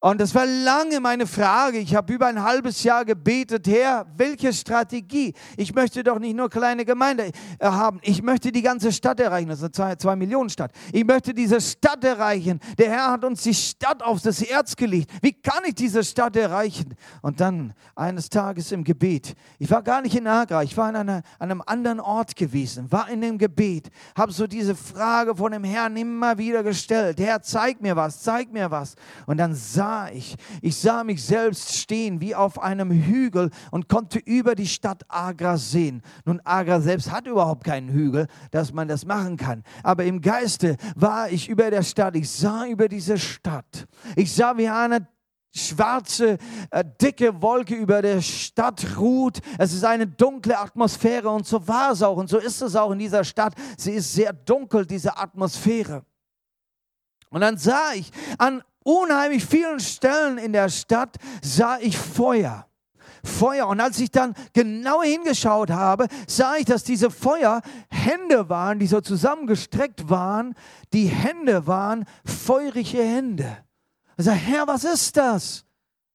Und das war lange meine Frage. Ich habe über ein halbes Jahr gebetet, Herr, welche Strategie? Ich möchte doch nicht nur kleine Gemeinde äh, haben. Ich möchte die ganze Stadt erreichen. Das ist eine zwei, zwei Millionen Stadt. Ich möchte diese Stadt erreichen. Der Herr hat uns die Stadt auf das Herz gelegt. Wie kann ich diese Stadt erreichen? Und dann eines Tages im Gebet. Ich war gar nicht in Agra. Ich war an, einer, an einem anderen Ort gewesen. War in dem Gebet. Habe so diese Frage von dem Herrn immer wieder gestellt. Herr, zeig mir was. Zeig mir was. Und dann sah sah ich. Ich sah mich selbst stehen wie auf einem Hügel und konnte über die Stadt Agra sehen. Nun, Agra selbst hat überhaupt keinen Hügel, dass man das machen kann. Aber im Geiste war ich über der Stadt. Ich sah über diese Stadt. Ich sah, wie eine schwarze, äh, dicke Wolke über der Stadt ruht. Es ist eine dunkle Atmosphäre und so war es auch und so ist es auch in dieser Stadt. Sie ist sehr dunkel, diese Atmosphäre. Und dann sah ich an unheimlich vielen Stellen in der Stadt sah ich Feuer. Feuer. Und als ich dann genau hingeschaut habe, sah ich, dass diese Feuer Hände waren, die so zusammengestreckt waren. Die Hände waren feurige Hände. Ich sage, Herr, was ist das?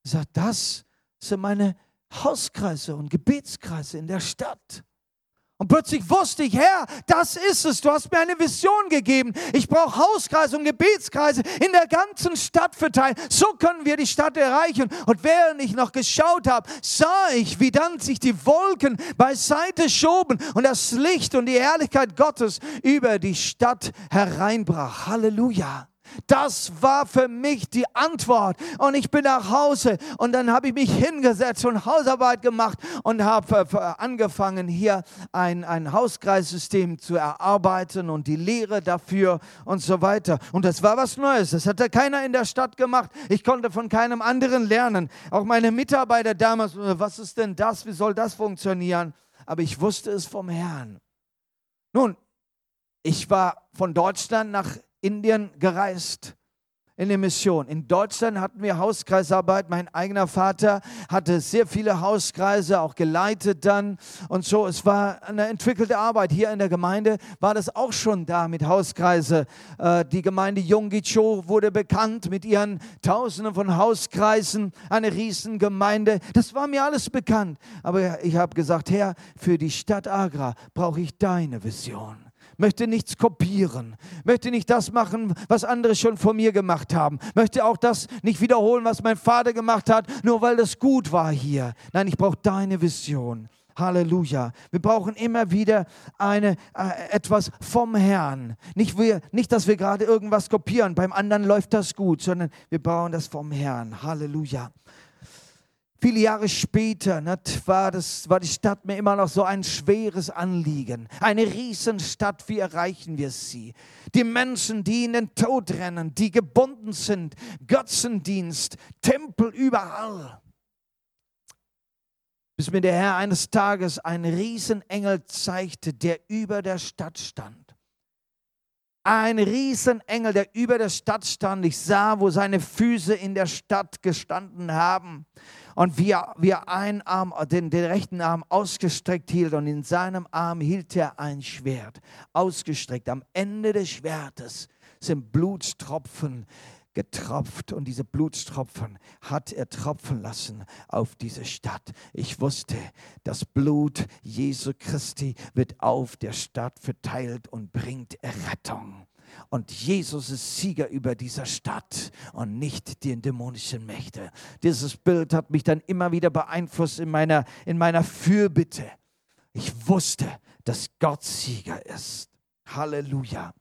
Ich sage, das sind meine Hauskreise und Gebetskreise in der Stadt. Und plötzlich wusste ich, Herr, das ist es. Du hast mir eine Vision gegeben. Ich brauche Hauskreise und Gebetskreise in der ganzen Stadt verteilt. So können wir die Stadt erreichen. Und während ich noch geschaut habe, sah ich, wie dann sich die Wolken beiseite schoben und das Licht und die Herrlichkeit Gottes über die Stadt hereinbrach. Halleluja. Das war für mich die Antwort. Und ich bin nach Hause und dann habe ich mich hingesetzt und Hausarbeit gemacht und habe äh, angefangen, hier ein, ein Hauskreissystem zu erarbeiten und die Lehre dafür und so weiter. Und das war was Neues. Das hatte keiner in der Stadt gemacht. Ich konnte von keinem anderen lernen. Auch meine Mitarbeiter damals, äh, was ist denn das? Wie soll das funktionieren? Aber ich wusste es vom Herrn. Nun, ich war von Deutschland nach Indien gereist in der Mission. In Deutschland hatten wir Hauskreisarbeit. Mein eigener Vater hatte sehr viele Hauskreise auch geleitet dann und so. Es war eine entwickelte Arbeit. Hier in der Gemeinde war das auch schon da mit Hauskreise. Äh, die Gemeinde Yonggi-cho wurde bekannt mit ihren Tausenden von Hauskreisen. Eine Riesengemeinde. Das war mir alles bekannt. Aber ich habe gesagt, Herr, für die Stadt Agra brauche ich deine Vision möchte nichts kopieren, möchte nicht das machen, was andere schon vor mir gemacht haben, möchte auch das nicht wiederholen, was mein Vater gemacht hat, nur weil das gut war hier. Nein, ich brauche deine Vision. Halleluja. Wir brauchen immer wieder eine, äh, etwas vom Herrn. Nicht, wir, nicht, dass wir gerade irgendwas kopieren, beim anderen läuft das gut, sondern wir brauchen das vom Herrn. Halleluja. Viele Jahre später ne, war, das, war die Stadt mir immer noch so ein schweres Anliegen. Eine Riesenstadt, wie erreichen wir sie? Die Menschen, die in den Tod rennen, die gebunden sind, Götzendienst, Tempel überall. Bis mir der Herr eines Tages einen Riesenengel zeigte, der über der Stadt stand. Ein Riesenengel, der über der Stadt stand. Ich sah, wo seine Füße in der Stadt gestanden haben und wie er, wie er einen Arm, den, den rechten Arm ausgestreckt hielt und in seinem Arm hielt er ein Schwert ausgestreckt. Am Ende des Schwertes sind Blutstropfen getropft und diese Blutstropfen hat er tropfen lassen auf diese Stadt. Ich wusste, das Blut Jesu Christi wird auf der Stadt verteilt und bringt Errettung. Und Jesus ist Sieger über dieser Stadt und nicht die dämonischen Mächte. Dieses Bild hat mich dann immer wieder beeinflusst in meiner, in meiner Fürbitte. Ich wusste, dass Gott Sieger ist. Halleluja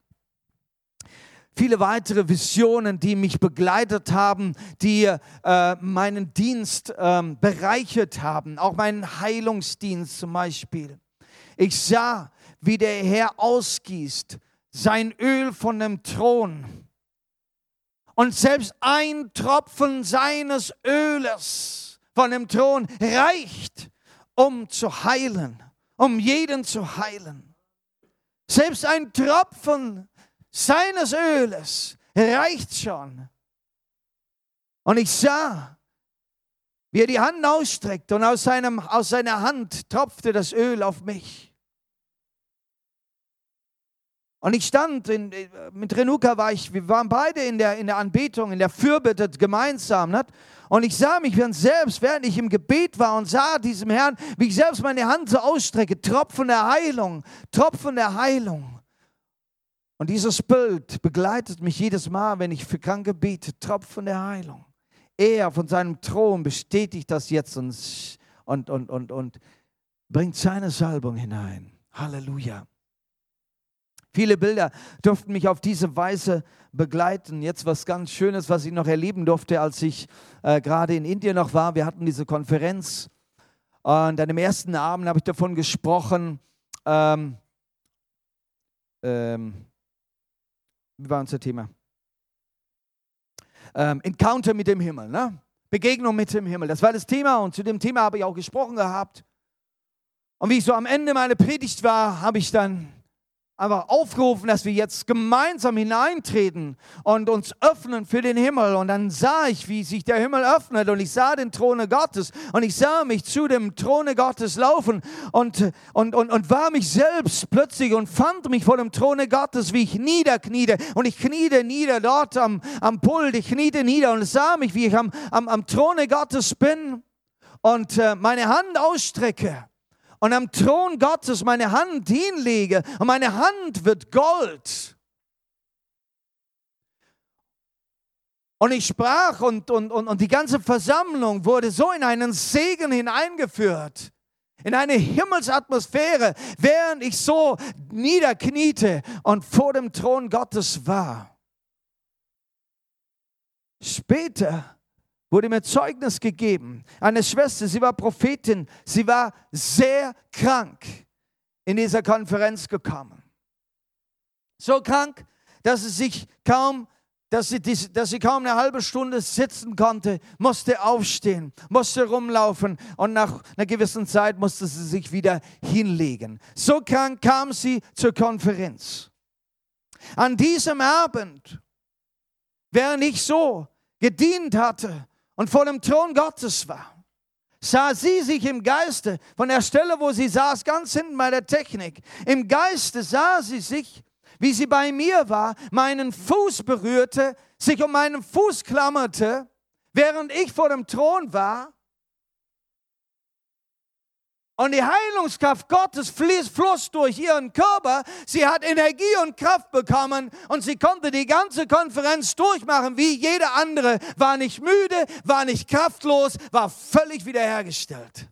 viele weitere Visionen, die mich begleitet haben, die äh, meinen Dienst ähm, bereichert haben, auch meinen Heilungsdienst zum Beispiel. Ich sah, wie der Herr ausgießt, sein Öl von dem Thron. Und selbst ein Tropfen seines Öles von dem Thron reicht, um zu heilen, um jeden zu heilen. Selbst ein Tropfen seines Öles reicht schon. Und ich sah, wie er die Hand ausstreckte und aus, seinem, aus seiner Hand tropfte das Öl auf mich. Und ich stand, in, mit Renuka war ich, wir waren beide in der, in der Anbetung, in der Fürbitte gemeinsam. Nicht? Und ich sah mich selbst, während ich im Gebet war und sah diesem Herrn, wie ich selbst meine Hand so ausstrecke, Tropfen der Heilung, Tropfen der Heilung. Und dieses Bild begleitet mich jedes Mal, wenn ich für Kranke bete, Tropfen der Heilung. Er von seinem Thron bestätigt das jetzt und, und, und, und, und bringt seine Salbung hinein. Halleluja. Viele Bilder durften mich auf diese Weise begleiten. Jetzt was ganz Schönes, was ich noch erleben durfte, als ich äh, gerade in Indien noch war. Wir hatten diese Konferenz und an dem ersten Abend habe ich davon gesprochen, ähm, ähm, war unser Thema? Ähm, Encounter mit dem Himmel, ne? Begegnung mit dem Himmel. Das war das Thema und zu dem Thema habe ich auch gesprochen gehabt. Und wie ich so am Ende meiner Predigt war, habe ich dann einfach aufgerufen, dass wir jetzt gemeinsam hineintreten und uns öffnen für den Himmel. Und dann sah ich, wie sich der Himmel öffnet und ich sah den Throne Gottes und ich sah mich zu dem Throne Gottes laufen und, und, und, und war mich selbst plötzlich und fand mich vor dem Throne Gottes, wie ich niederkniete. Und ich kniete nieder dort am, am Pult, ich kniete nieder und sah mich, wie ich am, am, am Throne Gottes bin und äh, meine Hand ausstrecke und am Thron Gottes meine Hand hinlege und meine Hand wird Gold. Und ich sprach und, und, und, und die ganze Versammlung wurde so in einen Segen hineingeführt, in eine Himmelsatmosphäre, während ich so niederkniete und vor dem Thron Gottes war. Später wurde mir Zeugnis gegeben. Eine Schwester, sie war Prophetin, sie war sehr krank in dieser Konferenz gekommen. So krank, dass sie sich kaum dass sie, dass sie kaum eine halbe Stunde sitzen konnte, musste aufstehen, musste rumlaufen und nach einer gewissen Zeit musste sie sich wieder hinlegen. So krank kam sie zur Konferenz. An diesem Abend, während ich so gedient hatte, und vor dem Thron Gottes war, sah sie sich im Geiste, von der Stelle, wo sie saß, ganz hinten bei der Technik, im Geiste sah sie sich, wie sie bei mir war, meinen Fuß berührte, sich um meinen Fuß klammerte, während ich vor dem Thron war und die Heilungskraft Gottes fließt, floss durch ihren Körper. Sie hat Energie und Kraft bekommen und sie konnte die ganze Konferenz durchmachen wie jeder andere. War nicht müde, war nicht kraftlos, war völlig wiederhergestellt.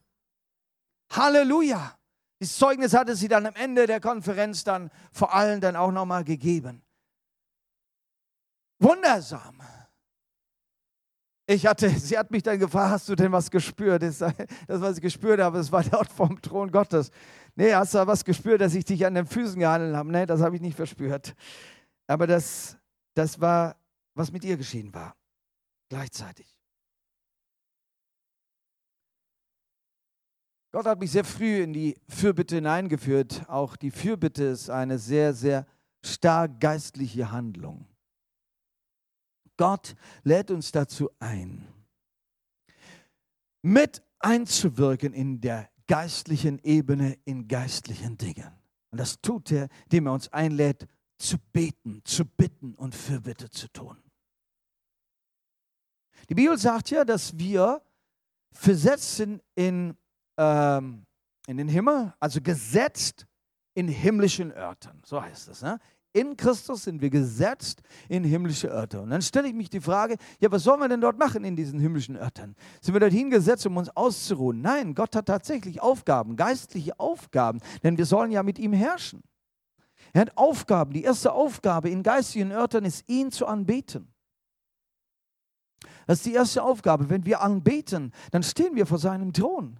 Halleluja. Das Zeugnis hatte sie dann am Ende der Konferenz dann vor allen dann auch nochmal gegeben. Wundersam. Ich hatte, sie hat mich dann gefragt, hast du denn was gespürt? Das, was ich gespürt habe, das war dort vom Thron Gottes. Nee, hast du was gespürt, dass ich dich an den Füßen gehandelt habe? Nee, das habe ich nicht verspürt. Aber das, das war, was mit ihr geschehen war. Gleichzeitig. Gott hat mich sehr früh in die Fürbitte hineingeführt. Auch die Fürbitte ist eine sehr, sehr stark geistliche Handlung. Gott lädt uns dazu ein, mit einzuwirken in der geistlichen Ebene, in geistlichen Dingen. Und das tut er, indem er uns einlädt, zu beten, zu bitten und Fürbitte zu tun. Die Bibel sagt ja, dass wir versetzt sind in, ähm, in den Himmel, also gesetzt in himmlischen Örtern. So heißt es. Ne? In Christus sind wir gesetzt in himmlische Örter. Und dann stelle ich mich die Frage, ja, was sollen wir denn dort machen in diesen himmlischen Örtern? Sind wir dorthin gesetzt, um uns auszuruhen? Nein, Gott hat tatsächlich Aufgaben, geistliche Aufgaben, denn wir sollen ja mit ihm herrschen. Er hat Aufgaben. Die erste Aufgabe in geistigen Örtern ist, ihn zu anbeten. Das ist die erste Aufgabe. Wenn wir anbeten, dann stehen wir vor seinem Thron.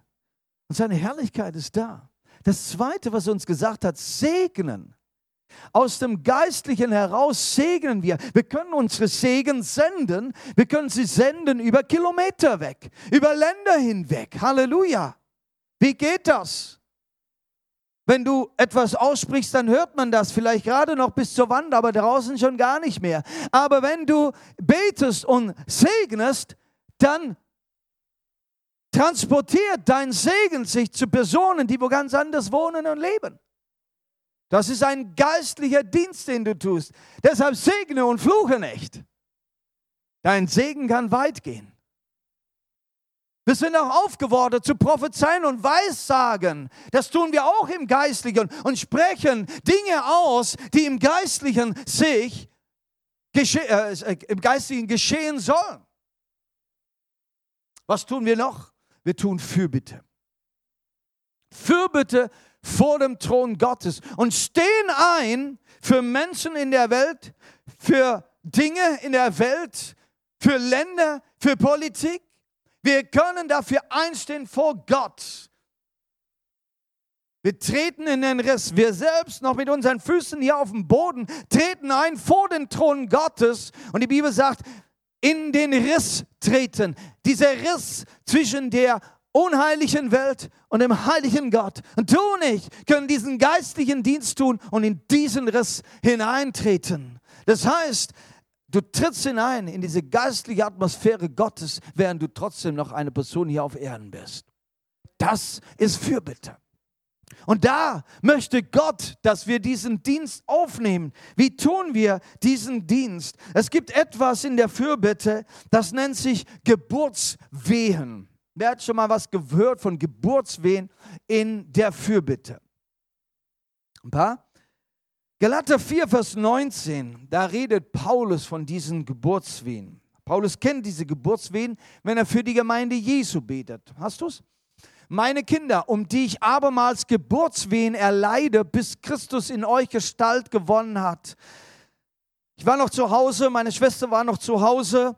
Und seine Herrlichkeit ist da. Das zweite, was er uns gesagt hat, segnen. Aus dem Geistlichen heraus segnen wir. Wir können unsere Segen senden. Wir können sie senden über Kilometer weg, über Länder hinweg. Halleluja. Wie geht das? Wenn du etwas aussprichst, dann hört man das vielleicht gerade noch bis zur Wand, aber draußen schon gar nicht mehr. Aber wenn du betest und segnest, dann transportiert dein Segen sich zu Personen, die wo ganz anders wohnen und leben. Das ist ein geistlicher Dienst, den du tust. Deshalb segne und fluche nicht. Dein Segen kann weit gehen. Wir sind auch aufgefordert zu prophezeien und Weissagen. Das tun wir auch im Geistlichen und sprechen Dinge aus, die im Geistlichen sich äh, äh, im Geistlichen geschehen sollen. Was tun wir noch? Wir tun Fürbitte. Fürbitte vor dem Thron Gottes und stehen ein für Menschen in der Welt, für Dinge in der Welt, für Länder, für Politik. Wir können dafür einstehen vor Gott. Wir treten in den Riss. Wir selbst noch mit unseren Füßen hier auf dem Boden treten ein vor den Thron Gottes. Und die Bibel sagt, in den Riss treten. Dieser Riss zwischen der unheiligen Welt und dem heiligen Gott. Und du und ich können diesen geistlichen Dienst tun und in diesen Riss hineintreten. Das heißt, du trittst hinein in diese geistliche Atmosphäre Gottes, während du trotzdem noch eine Person hier auf Erden bist. Das ist Fürbitte. Und da möchte Gott, dass wir diesen Dienst aufnehmen. Wie tun wir diesen Dienst? Es gibt etwas in der Fürbitte, das nennt sich Geburtswehen. Wer hat schon mal was gehört von Geburtswehen in der Fürbitte? Ein paar? Galater 4, Vers 19, da redet Paulus von diesen Geburtswehen. Paulus kennt diese Geburtswehen, wenn er für die Gemeinde Jesu betet. Hast du es? Meine Kinder, um die ich abermals Geburtswehen erleide, bis Christus in euch Gestalt gewonnen hat. Ich war noch zu Hause, meine Schwester war noch zu Hause.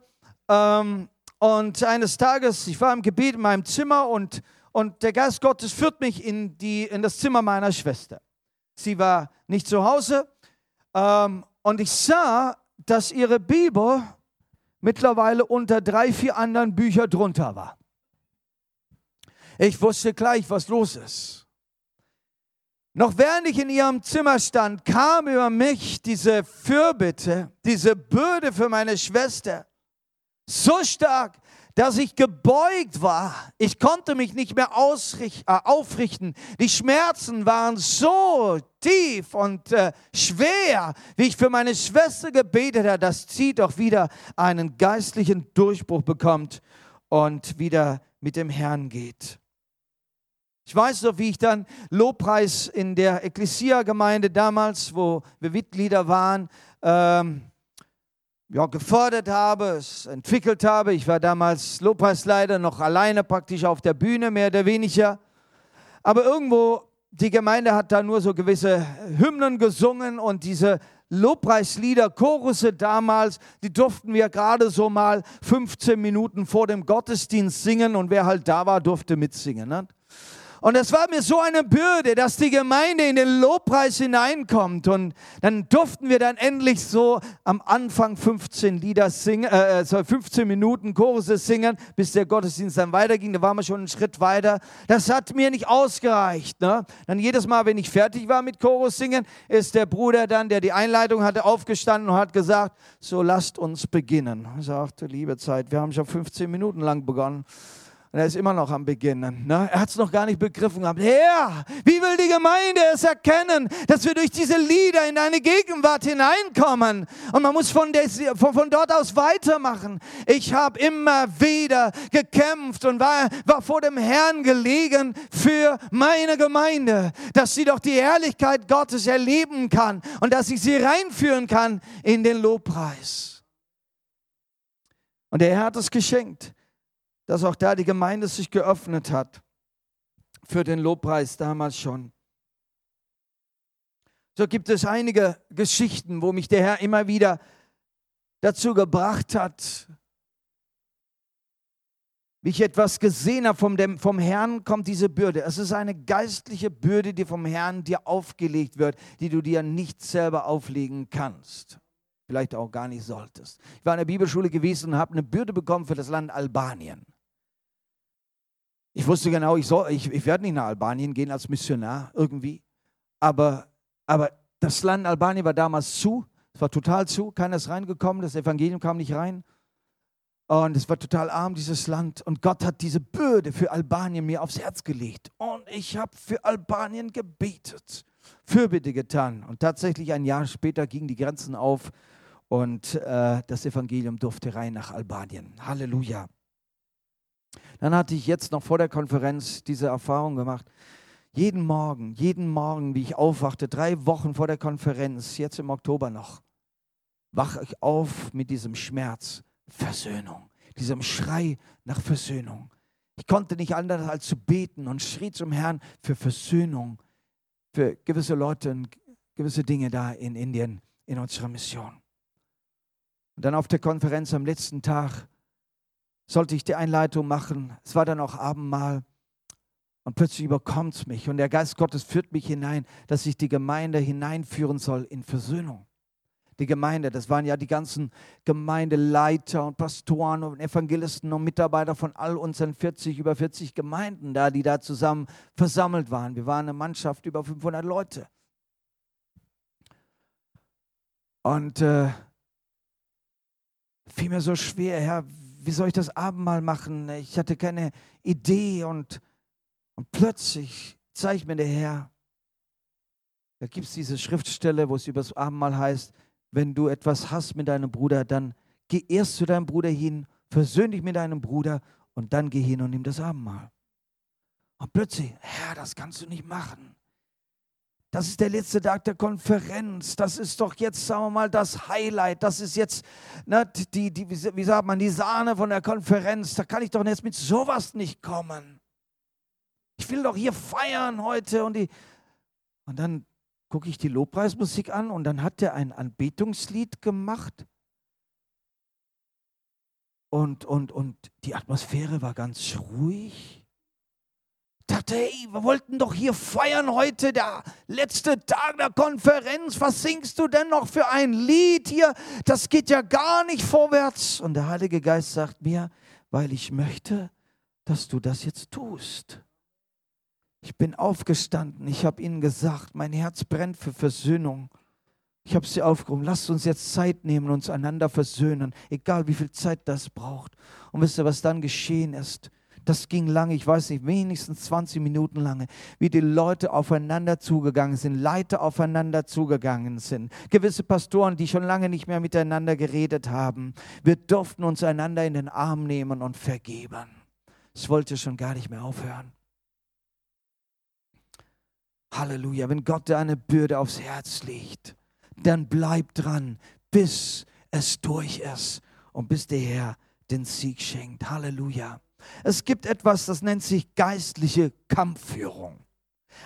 Ähm, und eines Tages, ich war im Gebet in meinem Zimmer und, und der Geist Gottes führt mich in, die, in das Zimmer meiner Schwester. Sie war nicht zu Hause ähm, und ich sah, dass ihre Bibel mittlerweile unter drei, vier anderen Büchern drunter war. Ich wusste gleich, was los ist. Noch während ich in ihrem Zimmer stand, kam über mich diese Fürbitte, diese Bürde für meine Schwester so stark, dass ich gebeugt war. Ich konnte mich nicht mehr äh, aufrichten. Die Schmerzen waren so tief und äh, schwer, wie ich für meine Schwester gebetet habe, dass sie doch wieder einen geistlichen Durchbruch bekommt und wieder mit dem Herrn geht. Ich weiß noch, wie ich dann Lobpreis in der Ekklesia-Gemeinde damals, wo wir Mitglieder waren, ähm, ja, gefördert habe, es entwickelt habe. Ich war damals Lobpreisleiter, noch alleine praktisch auf der Bühne, mehr oder weniger. Aber irgendwo, die Gemeinde hat da nur so gewisse Hymnen gesungen und diese Lobpreislieder, Chorusse damals, die durften wir gerade so mal 15 Minuten vor dem Gottesdienst singen und wer halt da war, durfte mitsingen. Ne? Und es war mir so eine Bürde, dass die Gemeinde in den Lobpreis hineinkommt. Und dann durften wir dann endlich so am Anfang 15 Lieder singen, äh, 15 äh, Minuten Chorus singen, bis der Gottesdienst dann weiterging. Da waren wir schon einen Schritt weiter. Das hat mir nicht ausgereicht. Ne? Dann jedes Mal, wenn ich fertig war mit Chorus singen, ist der Bruder dann, der die Einleitung hatte, aufgestanden und hat gesagt, so lasst uns beginnen. Ich sagte, liebe Zeit, wir haben schon 15 Minuten lang begonnen. Und er ist immer noch am Beginnen. Ne? Er hat es noch gar nicht begriffen gehabt. Herr, wie will die Gemeinde es erkennen, dass wir durch diese Lieder in deine Gegenwart hineinkommen? Und man muss von, des, von, von dort aus weitermachen. Ich habe immer wieder gekämpft und war, war vor dem Herrn gelegen für meine Gemeinde, dass sie doch die Herrlichkeit Gottes erleben kann und dass ich sie reinführen kann in den Lobpreis. Und der Herr hat es geschenkt dass auch da die Gemeinde sich geöffnet hat für den Lobpreis damals schon. So gibt es einige Geschichten, wo mich der Herr immer wieder dazu gebracht hat, wie ich etwas gesehen habe vom, dem, vom Herrn, kommt diese Bürde. Es ist eine geistliche Bürde, die vom Herrn dir aufgelegt wird, die du dir nicht selber auflegen kannst. Vielleicht auch gar nicht solltest. Ich war in der Bibelschule gewesen und habe eine Bürde bekommen für das Land Albanien. Ich wusste genau, ich, soll, ich, ich werde nicht nach Albanien gehen als Missionar irgendwie. Aber, aber das Land Albanien war damals zu. Es war total zu. Keiner ist reingekommen. Das Evangelium kam nicht rein. Und es war total arm, dieses Land. Und Gott hat diese Bürde für Albanien mir aufs Herz gelegt. Und ich habe für Albanien gebetet, Fürbitte getan. Und tatsächlich ein Jahr später gingen die Grenzen auf und äh, das Evangelium durfte rein nach Albanien. Halleluja. Dann hatte ich jetzt noch vor der Konferenz diese Erfahrung gemacht. Jeden Morgen, jeden Morgen, wie ich aufwachte, drei Wochen vor der Konferenz, jetzt im Oktober noch, wache ich auf mit diesem Schmerz, Versöhnung, diesem Schrei nach Versöhnung. Ich konnte nicht anders als zu beten und schrie zum Herrn für Versöhnung, für gewisse Leute und gewisse Dinge da in Indien in unserer Mission. Und dann auf der Konferenz am letzten Tag sollte ich die Einleitung machen. Es war dann auch Abendmahl. Und plötzlich überkommt es mich. Und der Geist Gottes führt mich hinein, dass ich die Gemeinde hineinführen soll in Versöhnung. Die Gemeinde, das waren ja die ganzen Gemeindeleiter und Pastoren und Evangelisten und Mitarbeiter von all unseren 40, über 40 Gemeinden da, die da zusammen versammelt waren. Wir waren eine Mannschaft über 500 Leute. Und äh, fiel mir so schwer, Herr, wie soll ich das Abendmahl machen? Ich hatte keine Idee und, und plötzlich zeigt mir der Herr, da gibt es diese Schriftstelle, wo es über das Abendmahl heißt, wenn du etwas hast mit deinem Bruder, dann geh erst zu deinem Bruder hin, versöhn dich mit deinem Bruder und dann geh hin und nimm das Abendmahl. Und plötzlich, Herr, das kannst du nicht machen. Das ist der letzte Tag der Konferenz. Das ist doch jetzt, sagen wir mal, das Highlight. Das ist jetzt, ne, die, die, wie sagt man, die Sahne von der Konferenz. Da kann ich doch jetzt mit sowas nicht kommen. Ich will doch hier feiern heute. Und, die, und dann gucke ich die Lobpreismusik an und dann hat er ein Anbetungslied gemacht. Und, und, und die Atmosphäre war ganz ruhig dachte, hey, wir wollten doch hier feiern heute, der letzte Tag der Konferenz. Was singst du denn noch für ein Lied hier? Das geht ja gar nicht vorwärts. Und der Heilige Geist sagt mir, weil ich möchte, dass du das jetzt tust. Ich bin aufgestanden, ich habe ihnen gesagt, mein Herz brennt für Versöhnung. Ich habe sie aufgerufen, lasst uns jetzt Zeit nehmen, uns einander versöhnen, egal wie viel Zeit das braucht. Und wisst ihr, was dann geschehen ist? Das ging lange, ich weiß nicht, wenigstens 20 Minuten lange, wie die Leute aufeinander zugegangen sind, Leiter aufeinander zugegangen sind, gewisse Pastoren, die schon lange nicht mehr miteinander geredet haben. Wir durften uns einander in den Arm nehmen und vergeben. Es wollte schon gar nicht mehr aufhören. Halleluja, wenn Gott dir eine Bürde aufs Herz legt, dann bleib dran, bis es durch ist und bis der Herr den Sieg schenkt. Halleluja. Es gibt etwas, das nennt sich geistliche Kampfführung.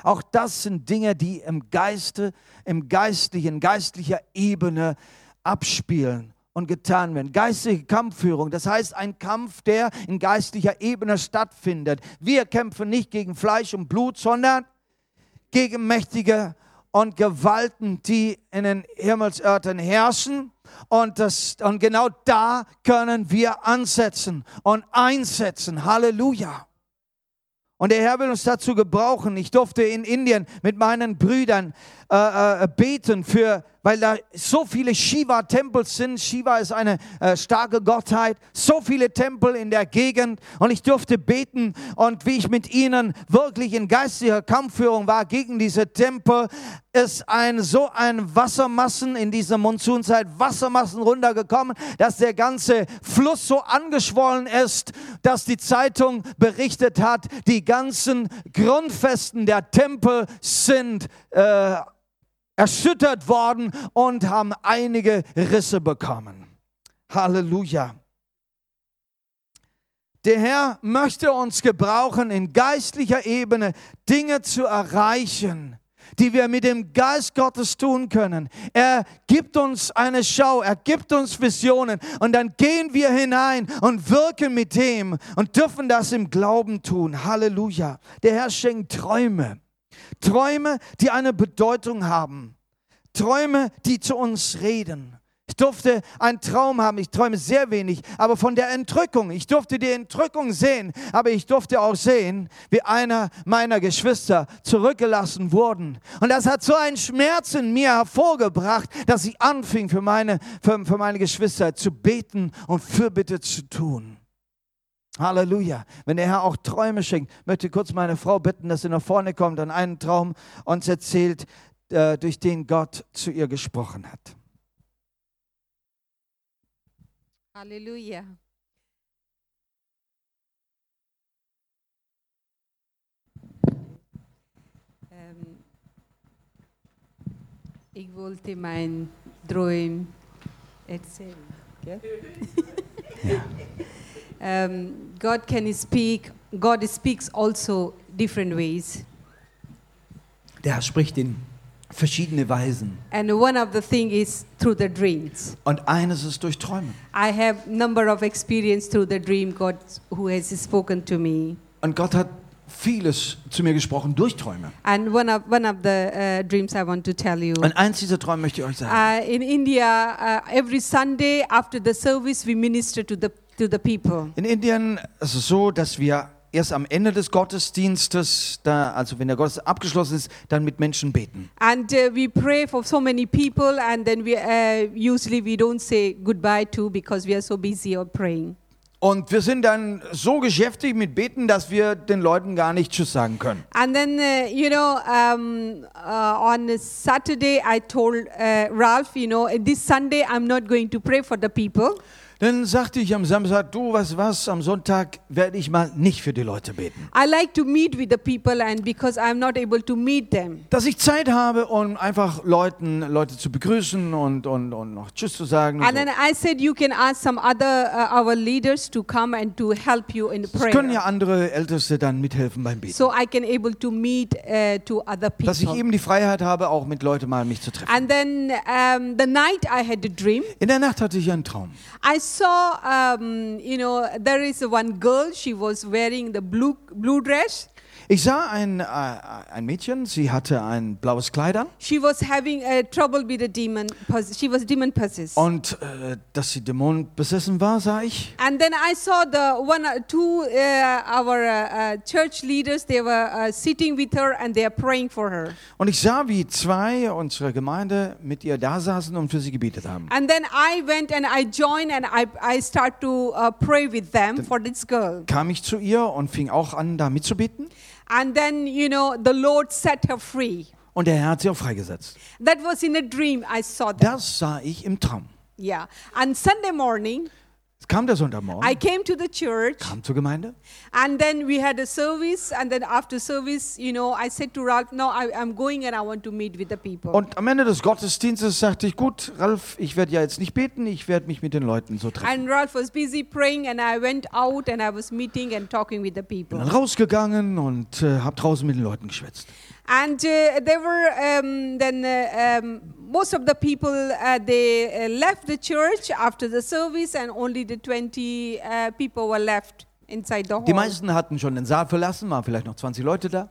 Auch das sind Dinge, die im Geiste, im geistlichen, geistlicher Ebene abspielen und getan werden. Geistliche Kampfführung, das heißt ein Kampf, der in geistlicher Ebene stattfindet. Wir kämpfen nicht gegen Fleisch und Blut, sondern gegen mächtige und Gewalten, die in den Himmelsörtern herrschen. Und, das, und genau da können wir ansetzen und einsetzen. Halleluja. Und der Herr will uns dazu gebrauchen. Ich durfte in Indien mit meinen Brüdern äh, äh, beten für, weil da so viele Shiva-Tempel sind. Shiva ist eine äh, starke Gottheit. So viele Tempel in der Gegend. Und ich durfte beten. Und wie ich mit ihnen wirklich in geistiger Kampfführung war gegen diese Tempel, ist ein, so ein Wassermassen in dieser Monsunzeit, Wassermassen runtergekommen, dass der ganze Fluss so angeschwollen ist, dass die Zeitung berichtet hat, die ganzen Grundfesten der Tempel sind äh, erschüttert worden und haben einige Risse bekommen. Halleluja. Der Herr möchte uns gebrauchen, in geistlicher Ebene Dinge zu erreichen, die wir mit dem Geist Gottes tun können. Er gibt uns eine Schau, er gibt uns Visionen und dann gehen wir hinein und wirken mit dem und dürfen das im Glauben tun. Halleluja. Der Herr schenkt Träume. Träume, die eine Bedeutung haben. Träume, die zu uns reden. Ich durfte einen Traum haben, ich träume sehr wenig, aber von der Entrückung. Ich durfte die Entrückung sehen, aber ich durfte auch sehen, wie einer meiner Geschwister zurückgelassen wurden. Und das hat so einen Schmerz in mir hervorgebracht, dass ich anfing, für meine, für, für meine Geschwister zu beten und Fürbitte zu tun. Halleluja. Wenn der Herr auch Träume schenkt, möchte ich kurz meine Frau bitten, dass sie nach vorne kommt und einen Traum uns erzählt, äh, durch den Gott zu ihr gesprochen hat. Halleluja. Ähm, ich wollte mein Träum erzählen. Gell? um, God can speak. God speaks also different ways. Der Herr spricht in verschiedene Weisen. And one of the thing is through the dreams. Und eines ist durch Träume. I have number of experience through the dream God who has spoken to me. Und Gott hat vieles zu mir gesprochen durch Träume. And one of one of the uh, dreams I want to tell you. Und eins dieser Träume möchte ich euch sagen. Uh, in India, uh, every Sunday after the service, we minister to the to the people. In Indien ist es so, dass wir erst am Ende des Gottesdienstes, da, also wenn der Gottesdienst abgeschlossen ist, dann mit Menschen beten. And uh, we pray for so many people, and then we uh, usually we don't say goodbye to because we are so busy or praying. Und wir sind dann so geschäftig mit Beten, dass wir den Leuten gar nicht Tschüss sagen können. And then, uh, you know, um, uh, on Saturday, I told uh, Ralph, you know, this Sunday I'm not going to pray for the people. Dann sagte ich am Samstag, du, was was, am Sonntag werde ich mal nicht für die Leute beten. I like to meet with the people, and because I'm not able to meet them. Dass ich Zeit habe, um einfach Leuten, Leute zu begrüßen und, und, und noch Tschüss zu sagen. And so. then I said, you can ask some other uh, our leaders to come and to help you in Es können ja prayer, andere Älteste dann mithelfen beim Beten. so I can able to meet uh, to other Dass ich people. eben die Freiheit habe, auch mit Leuten mal mich zu treffen. And then um, the night I had a dream. In der Nacht hatte ich einen Traum. I saw, um, you know, there is one girl. She was wearing the blue blue dress. Ich sah ein, äh, ein Mädchen, sie hatte ein blaues Kleid an She was having uh, trouble with a demon. She was demon possessed. und äh, dass sie Dämonen besessen war, sah ich. And then I saw the one, uh, two, uh, our uh, uh, church leaders. They were uh, sitting with her and they are praying for her. Und ich sah, wie zwei unserer Gemeinde mit ihr da saßen und für sie gebetet haben. And then I went and I joined and I I start to uh, pray with them for this girl. Kam ich zu ihr und fing auch an, da mitzubeten. And then you know the Lord set her free. Und der Herr hat sie auch freigesetzt. That was in a dream. I saw that. Das sah ich im Traum. Yeah. And Sunday morning, Es kam der Sonntagmorgen, I came to the church kam zur Gemeinde and then we had a service. And then after service, you know, I said to Ralph, No, I, I'm going and I want to meet with the people. und am Ende des Gottesdienstes sagte ich, gut, Ralf, ich werde ja jetzt nicht beten, ich werde mich mit den Leuten so treffen. And Ralph was busy praying, and I went out and I was meeting and talking with the Bin people. dann rausgegangen und äh, habe draußen mit den Leuten geschwätzt. And uh, there were um, then uh, um, most of the people uh, they uh, left the church after the service, and only the 20 uh, people were left inside the Die hall. meisten hatten schon den Saal verlassen, waren vielleicht noch 20 Leute da.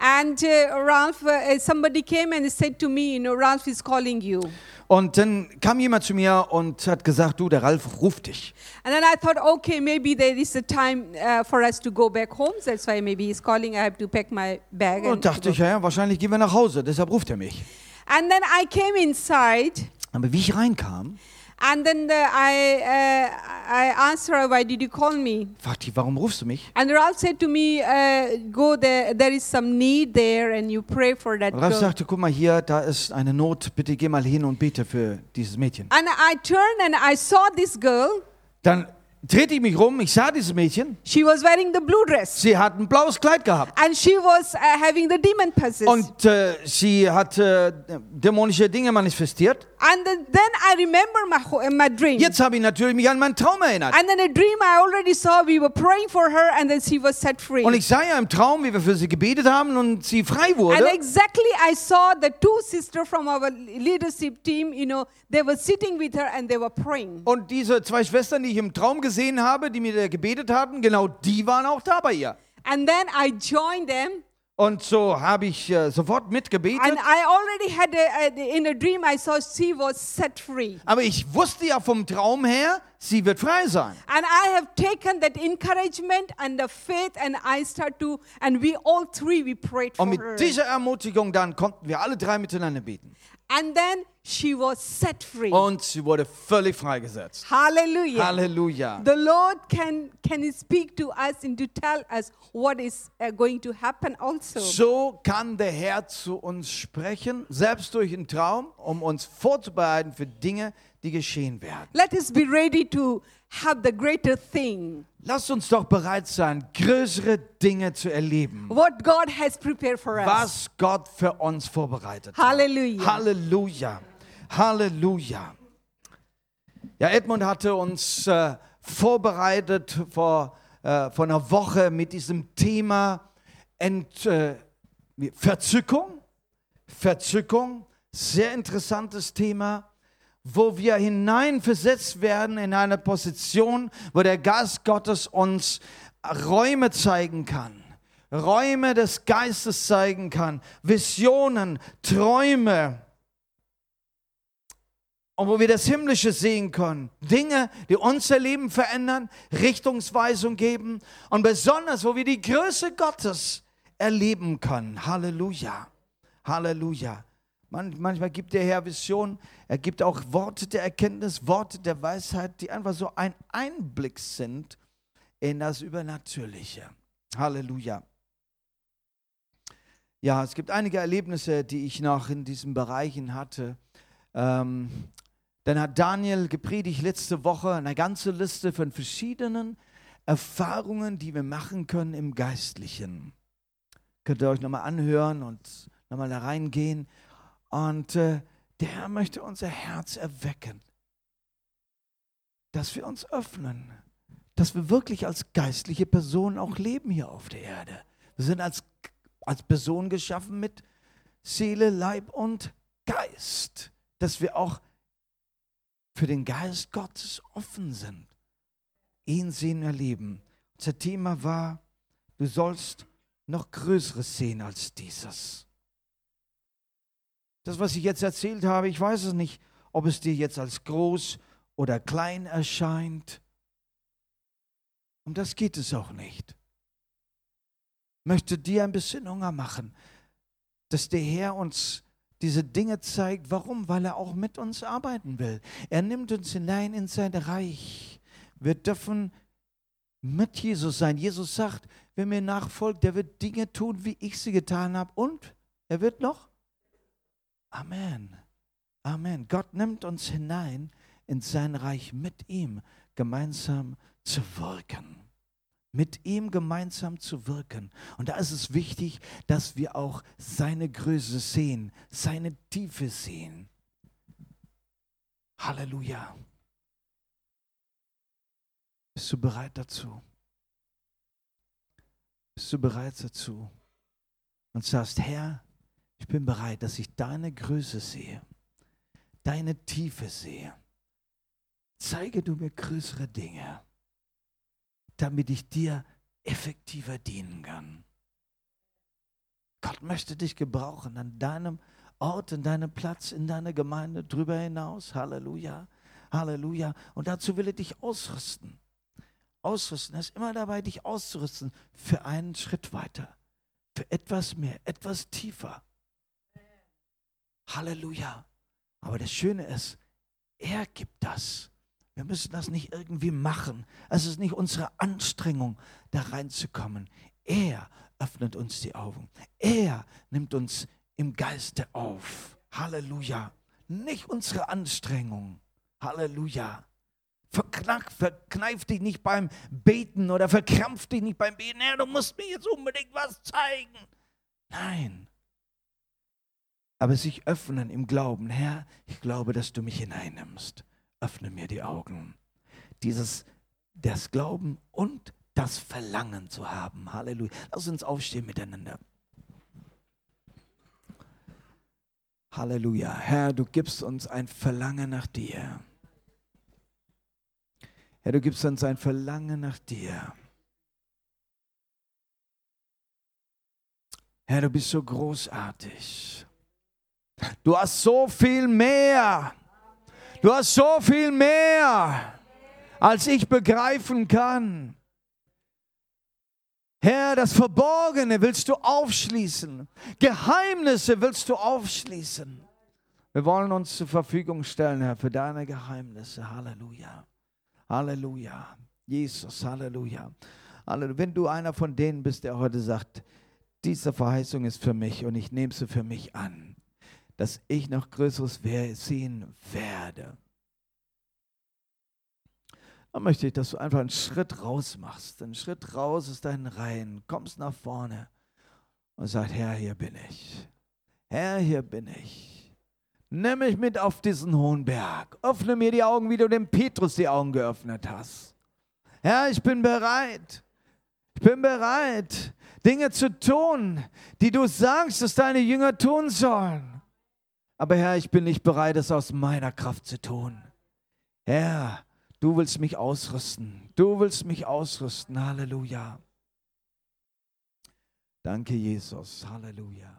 And uh, Ralph, uh, somebody came and said to me, you know, Ralph is calling you. Und dann kam jemand zu mir und hat gesagt, du, der Ralf ruft dich. And then I thought, okay, maybe there is a time uh, for us to go back home. That's why maybe he's calling. I have to pack my bag. Und dachte ich, ja, wahrscheinlich gehen wir nach Hause, deshalb ruft er mich. And then I came inside, Aber wie ich reinkam, and then the, I, uh, I asked her, Why did you call me? fragte ich, warum rufst du mich? And Ralph said to me, uh, Go there, there is some need there, and you pray for that Und Ralf girl. sagte, guck mal hier, da ist eine Not, bitte geh mal hin und bete für dieses Mädchen. And I turned and I saw this girl. Dann drehte ich mich rum, ich sah dieses Mädchen, She was wearing the blue dress, sie hat ein blaues Kleid gehabt. and she was uh, having the demon possess. Und äh, sie hat äh, dämonische Dinge manifestiert. And then, I remember my, uh, my dream. Jetzt habe ich natürlich mich an meinen Traum erinnert. And then a dream I already saw, we were praying for her, and then she was set free. Und ich sah ja im Traum, wie wir für sie gebetet haben und sie frei And wurde. exactly, I saw the two sisters from our leadership team, you know, they were sitting with her and they were praying. Und diese zwei Schwestern, die ich im Traum gesehen habe, die mit ihr gebetet hatten, genau die waren auch da bei ihr. And then I joined them, Und so habe ich äh, sofort mitgebetet. and I already had, a, a, in a dream, I saw she was set free. Aber ich wusste ja vom Traum her, sie wird frei sein. And I have taken that encouragement and the faith, and I start to, and we all three, we prayed for Und mit her. dieser Ermutigung dann konnten wir alle drei miteinander beten. And then she was set free. Und sie wurde völlig freigesetzt. Hallelujah. Halleluja. The Lord can can speak to us and to tell us what is uh, going to happen also. So kann der Herr zu uns sprechen, selbst durch einen Traum, um uns vorzubereiten für Dinge, die geschehen werden. Let us be ready to have the greater thing, Lasst uns doch bereit sein, größere Dinge zu erleben, what God has prepared for us. was Gott für uns vorbereitet hat. Halleluja. Halleluja. Halleluja. Ja, Edmund hatte uns äh, vorbereitet vor, äh, vor einer Woche mit diesem Thema Ent, äh, Verzückung. Verzückung, sehr interessantes Thema, wo wir hineinversetzt werden in eine Position, wo der Geist Gottes uns Räume zeigen kann. Räume des Geistes zeigen kann, Visionen, Träume, und wo wir das Himmlische sehen können. Dinge, die unser Leben verändern, Richtungsweisung geben und besonders, wo wir die Größe Gottes erleben können. Halleluja. Halleluja. Man, manchmal gibt der Herr Vision, er gibt auch Worte der Erkenntnis, Worte der Weisheit, die einfach so ein Einblick sind in das Übernatürliche. Halleluja. Ja, es gibt einige Erlebnisse, die ich noch in diesen Bereichen hatte. Ähm, dann hat Daniel gepredigt letzte Woche eine ganze Liste von verschiedenen Erfahrungen, die wir machen können im Geistlichen. Könnt ihr euch nochmal anhören und nochmal da reingehen. Und äh, der Herr möchte unser Herz erwecken, dass wir uns öffnen, dass wir wirklich als geistliche Personen auch leben hier auf der Erde. Wir sind als, als Person geschaffen mit Seele, Leib und Geist, dass wir auch für den Geist Gottes offen sind, ihn sehen, erleben. Unser Thema war, du sollst noch Größeres sehen als dieses. Das, was ich jetzt erzählt habe, ich weiß es nicht, ob es dir jetzt als groß oder klein erscheint. Um das geht es auch nicht. Ich möchte dir ein bisschen Hunger machen, dass der Herr uns diese Dinge zeigt. Warum? Weil er auch mit uns arbeiten will. Er nimmt uns hinein in sein Reich. Wir dürfen mit Jesus sein. Jesus sagt, wer mir nachfolgt, der wird Dinge tun, wie ich sie getan habe. Und er wird noch? Amen. Amen. Gott nimmt uns hinein in sein Reich mit ihm gemeinsam zu wirken. Mit ihm gemeinsam zu wirken. Und da ist es wichtig, dass wir auch seine Größe sehen, seine Tiefe sehen. Halleluja. Bist du bereit dazu? Bist du bereit dazu? Und sagst, Herr, ich bin bereit, dass ich deine Größe sehe, deine Tiefe sehe. Zeige du mir größere Dinge, damit ich dir effektiver dienen kann. Gott möchte dich gebrauchen an deinem Ort, in deinem Platz, in deiner Gemeinde, drüber hinaus. Halleluja, Halleluja. Und dazu will er dich ausrüsten. Ausrüsten, er ist immer dabei, dich auszurüsten für einen Schritt weiter, für etwas mehr, etwas tiefer. Halleluja. Aber das Schöne ist, er gibt das. Wir müssen das nicht irgendwie machen. Es ist nicht unsere Anstrengung, da reinzukommen. Er öffnet uns die Augen. Er nimmt uns im Geiste auf. Halleluja. Nicht unsere Anstrengung. Halleluja. Verknack, verkneif dich nicht beim Beten oder verkrampf dich nicht beim Beten. Ja, du musst mir jetzt unbedingt was zeigen. Nein. Aber sich öffnen im Glauben. Herr, ich glaube, dass du mich hineinnimmst öffne mir die Augen. Dieses, das Glauben und das Verlangen zu haben. Halleluja. Lass uns aufstehen miteinander. Halleluja. Herr, du gibst uns ein Verlangen nach dir. Herr, du gibst uns ein Verlangen nach dir. Herr, du bist so großartig. Du hast so viel mehr Du hast so viel mehr, als ich begreifen kann. Herr, das Verborgene willst du aufschließen. Geheimnisse willst du aufschließen. Wir wollen uns zur Verfügung stellen, Herr, für deine Geheimnisse. Halleluja. Halleluja. Jesus, Halleluja. Halleluja. Wenn du einer von denen bist, der heute sagt, diese Verheißung ist für mich und ich nehme sie für mich an dass ich noch Größeres sehen werde. Dann möchte ich, dass du einfach einen Schritt raus machst, einen Schritt raus aus deinen Reihen, kommst nach vorne und sagst, Herr, hier bin ich. Herr, hier bin ich. Nimm mich mit auf diesen hohen Berg. Öffne mir die Augen, wie du dem Petrus die Augen geöffnet hast. Herr, ich bin bereit. Ich bin bereit, Dinge zu tun, die du sagst, dass deine Jünger tun sollen. Aber Herr, ich bin nicht bereit, es aus meiner Kraft zu tun. Herr, du willst mich ausrüsten. Du willst mich ausrüsten. Halleluja. Danke, Jesus. Halleluja.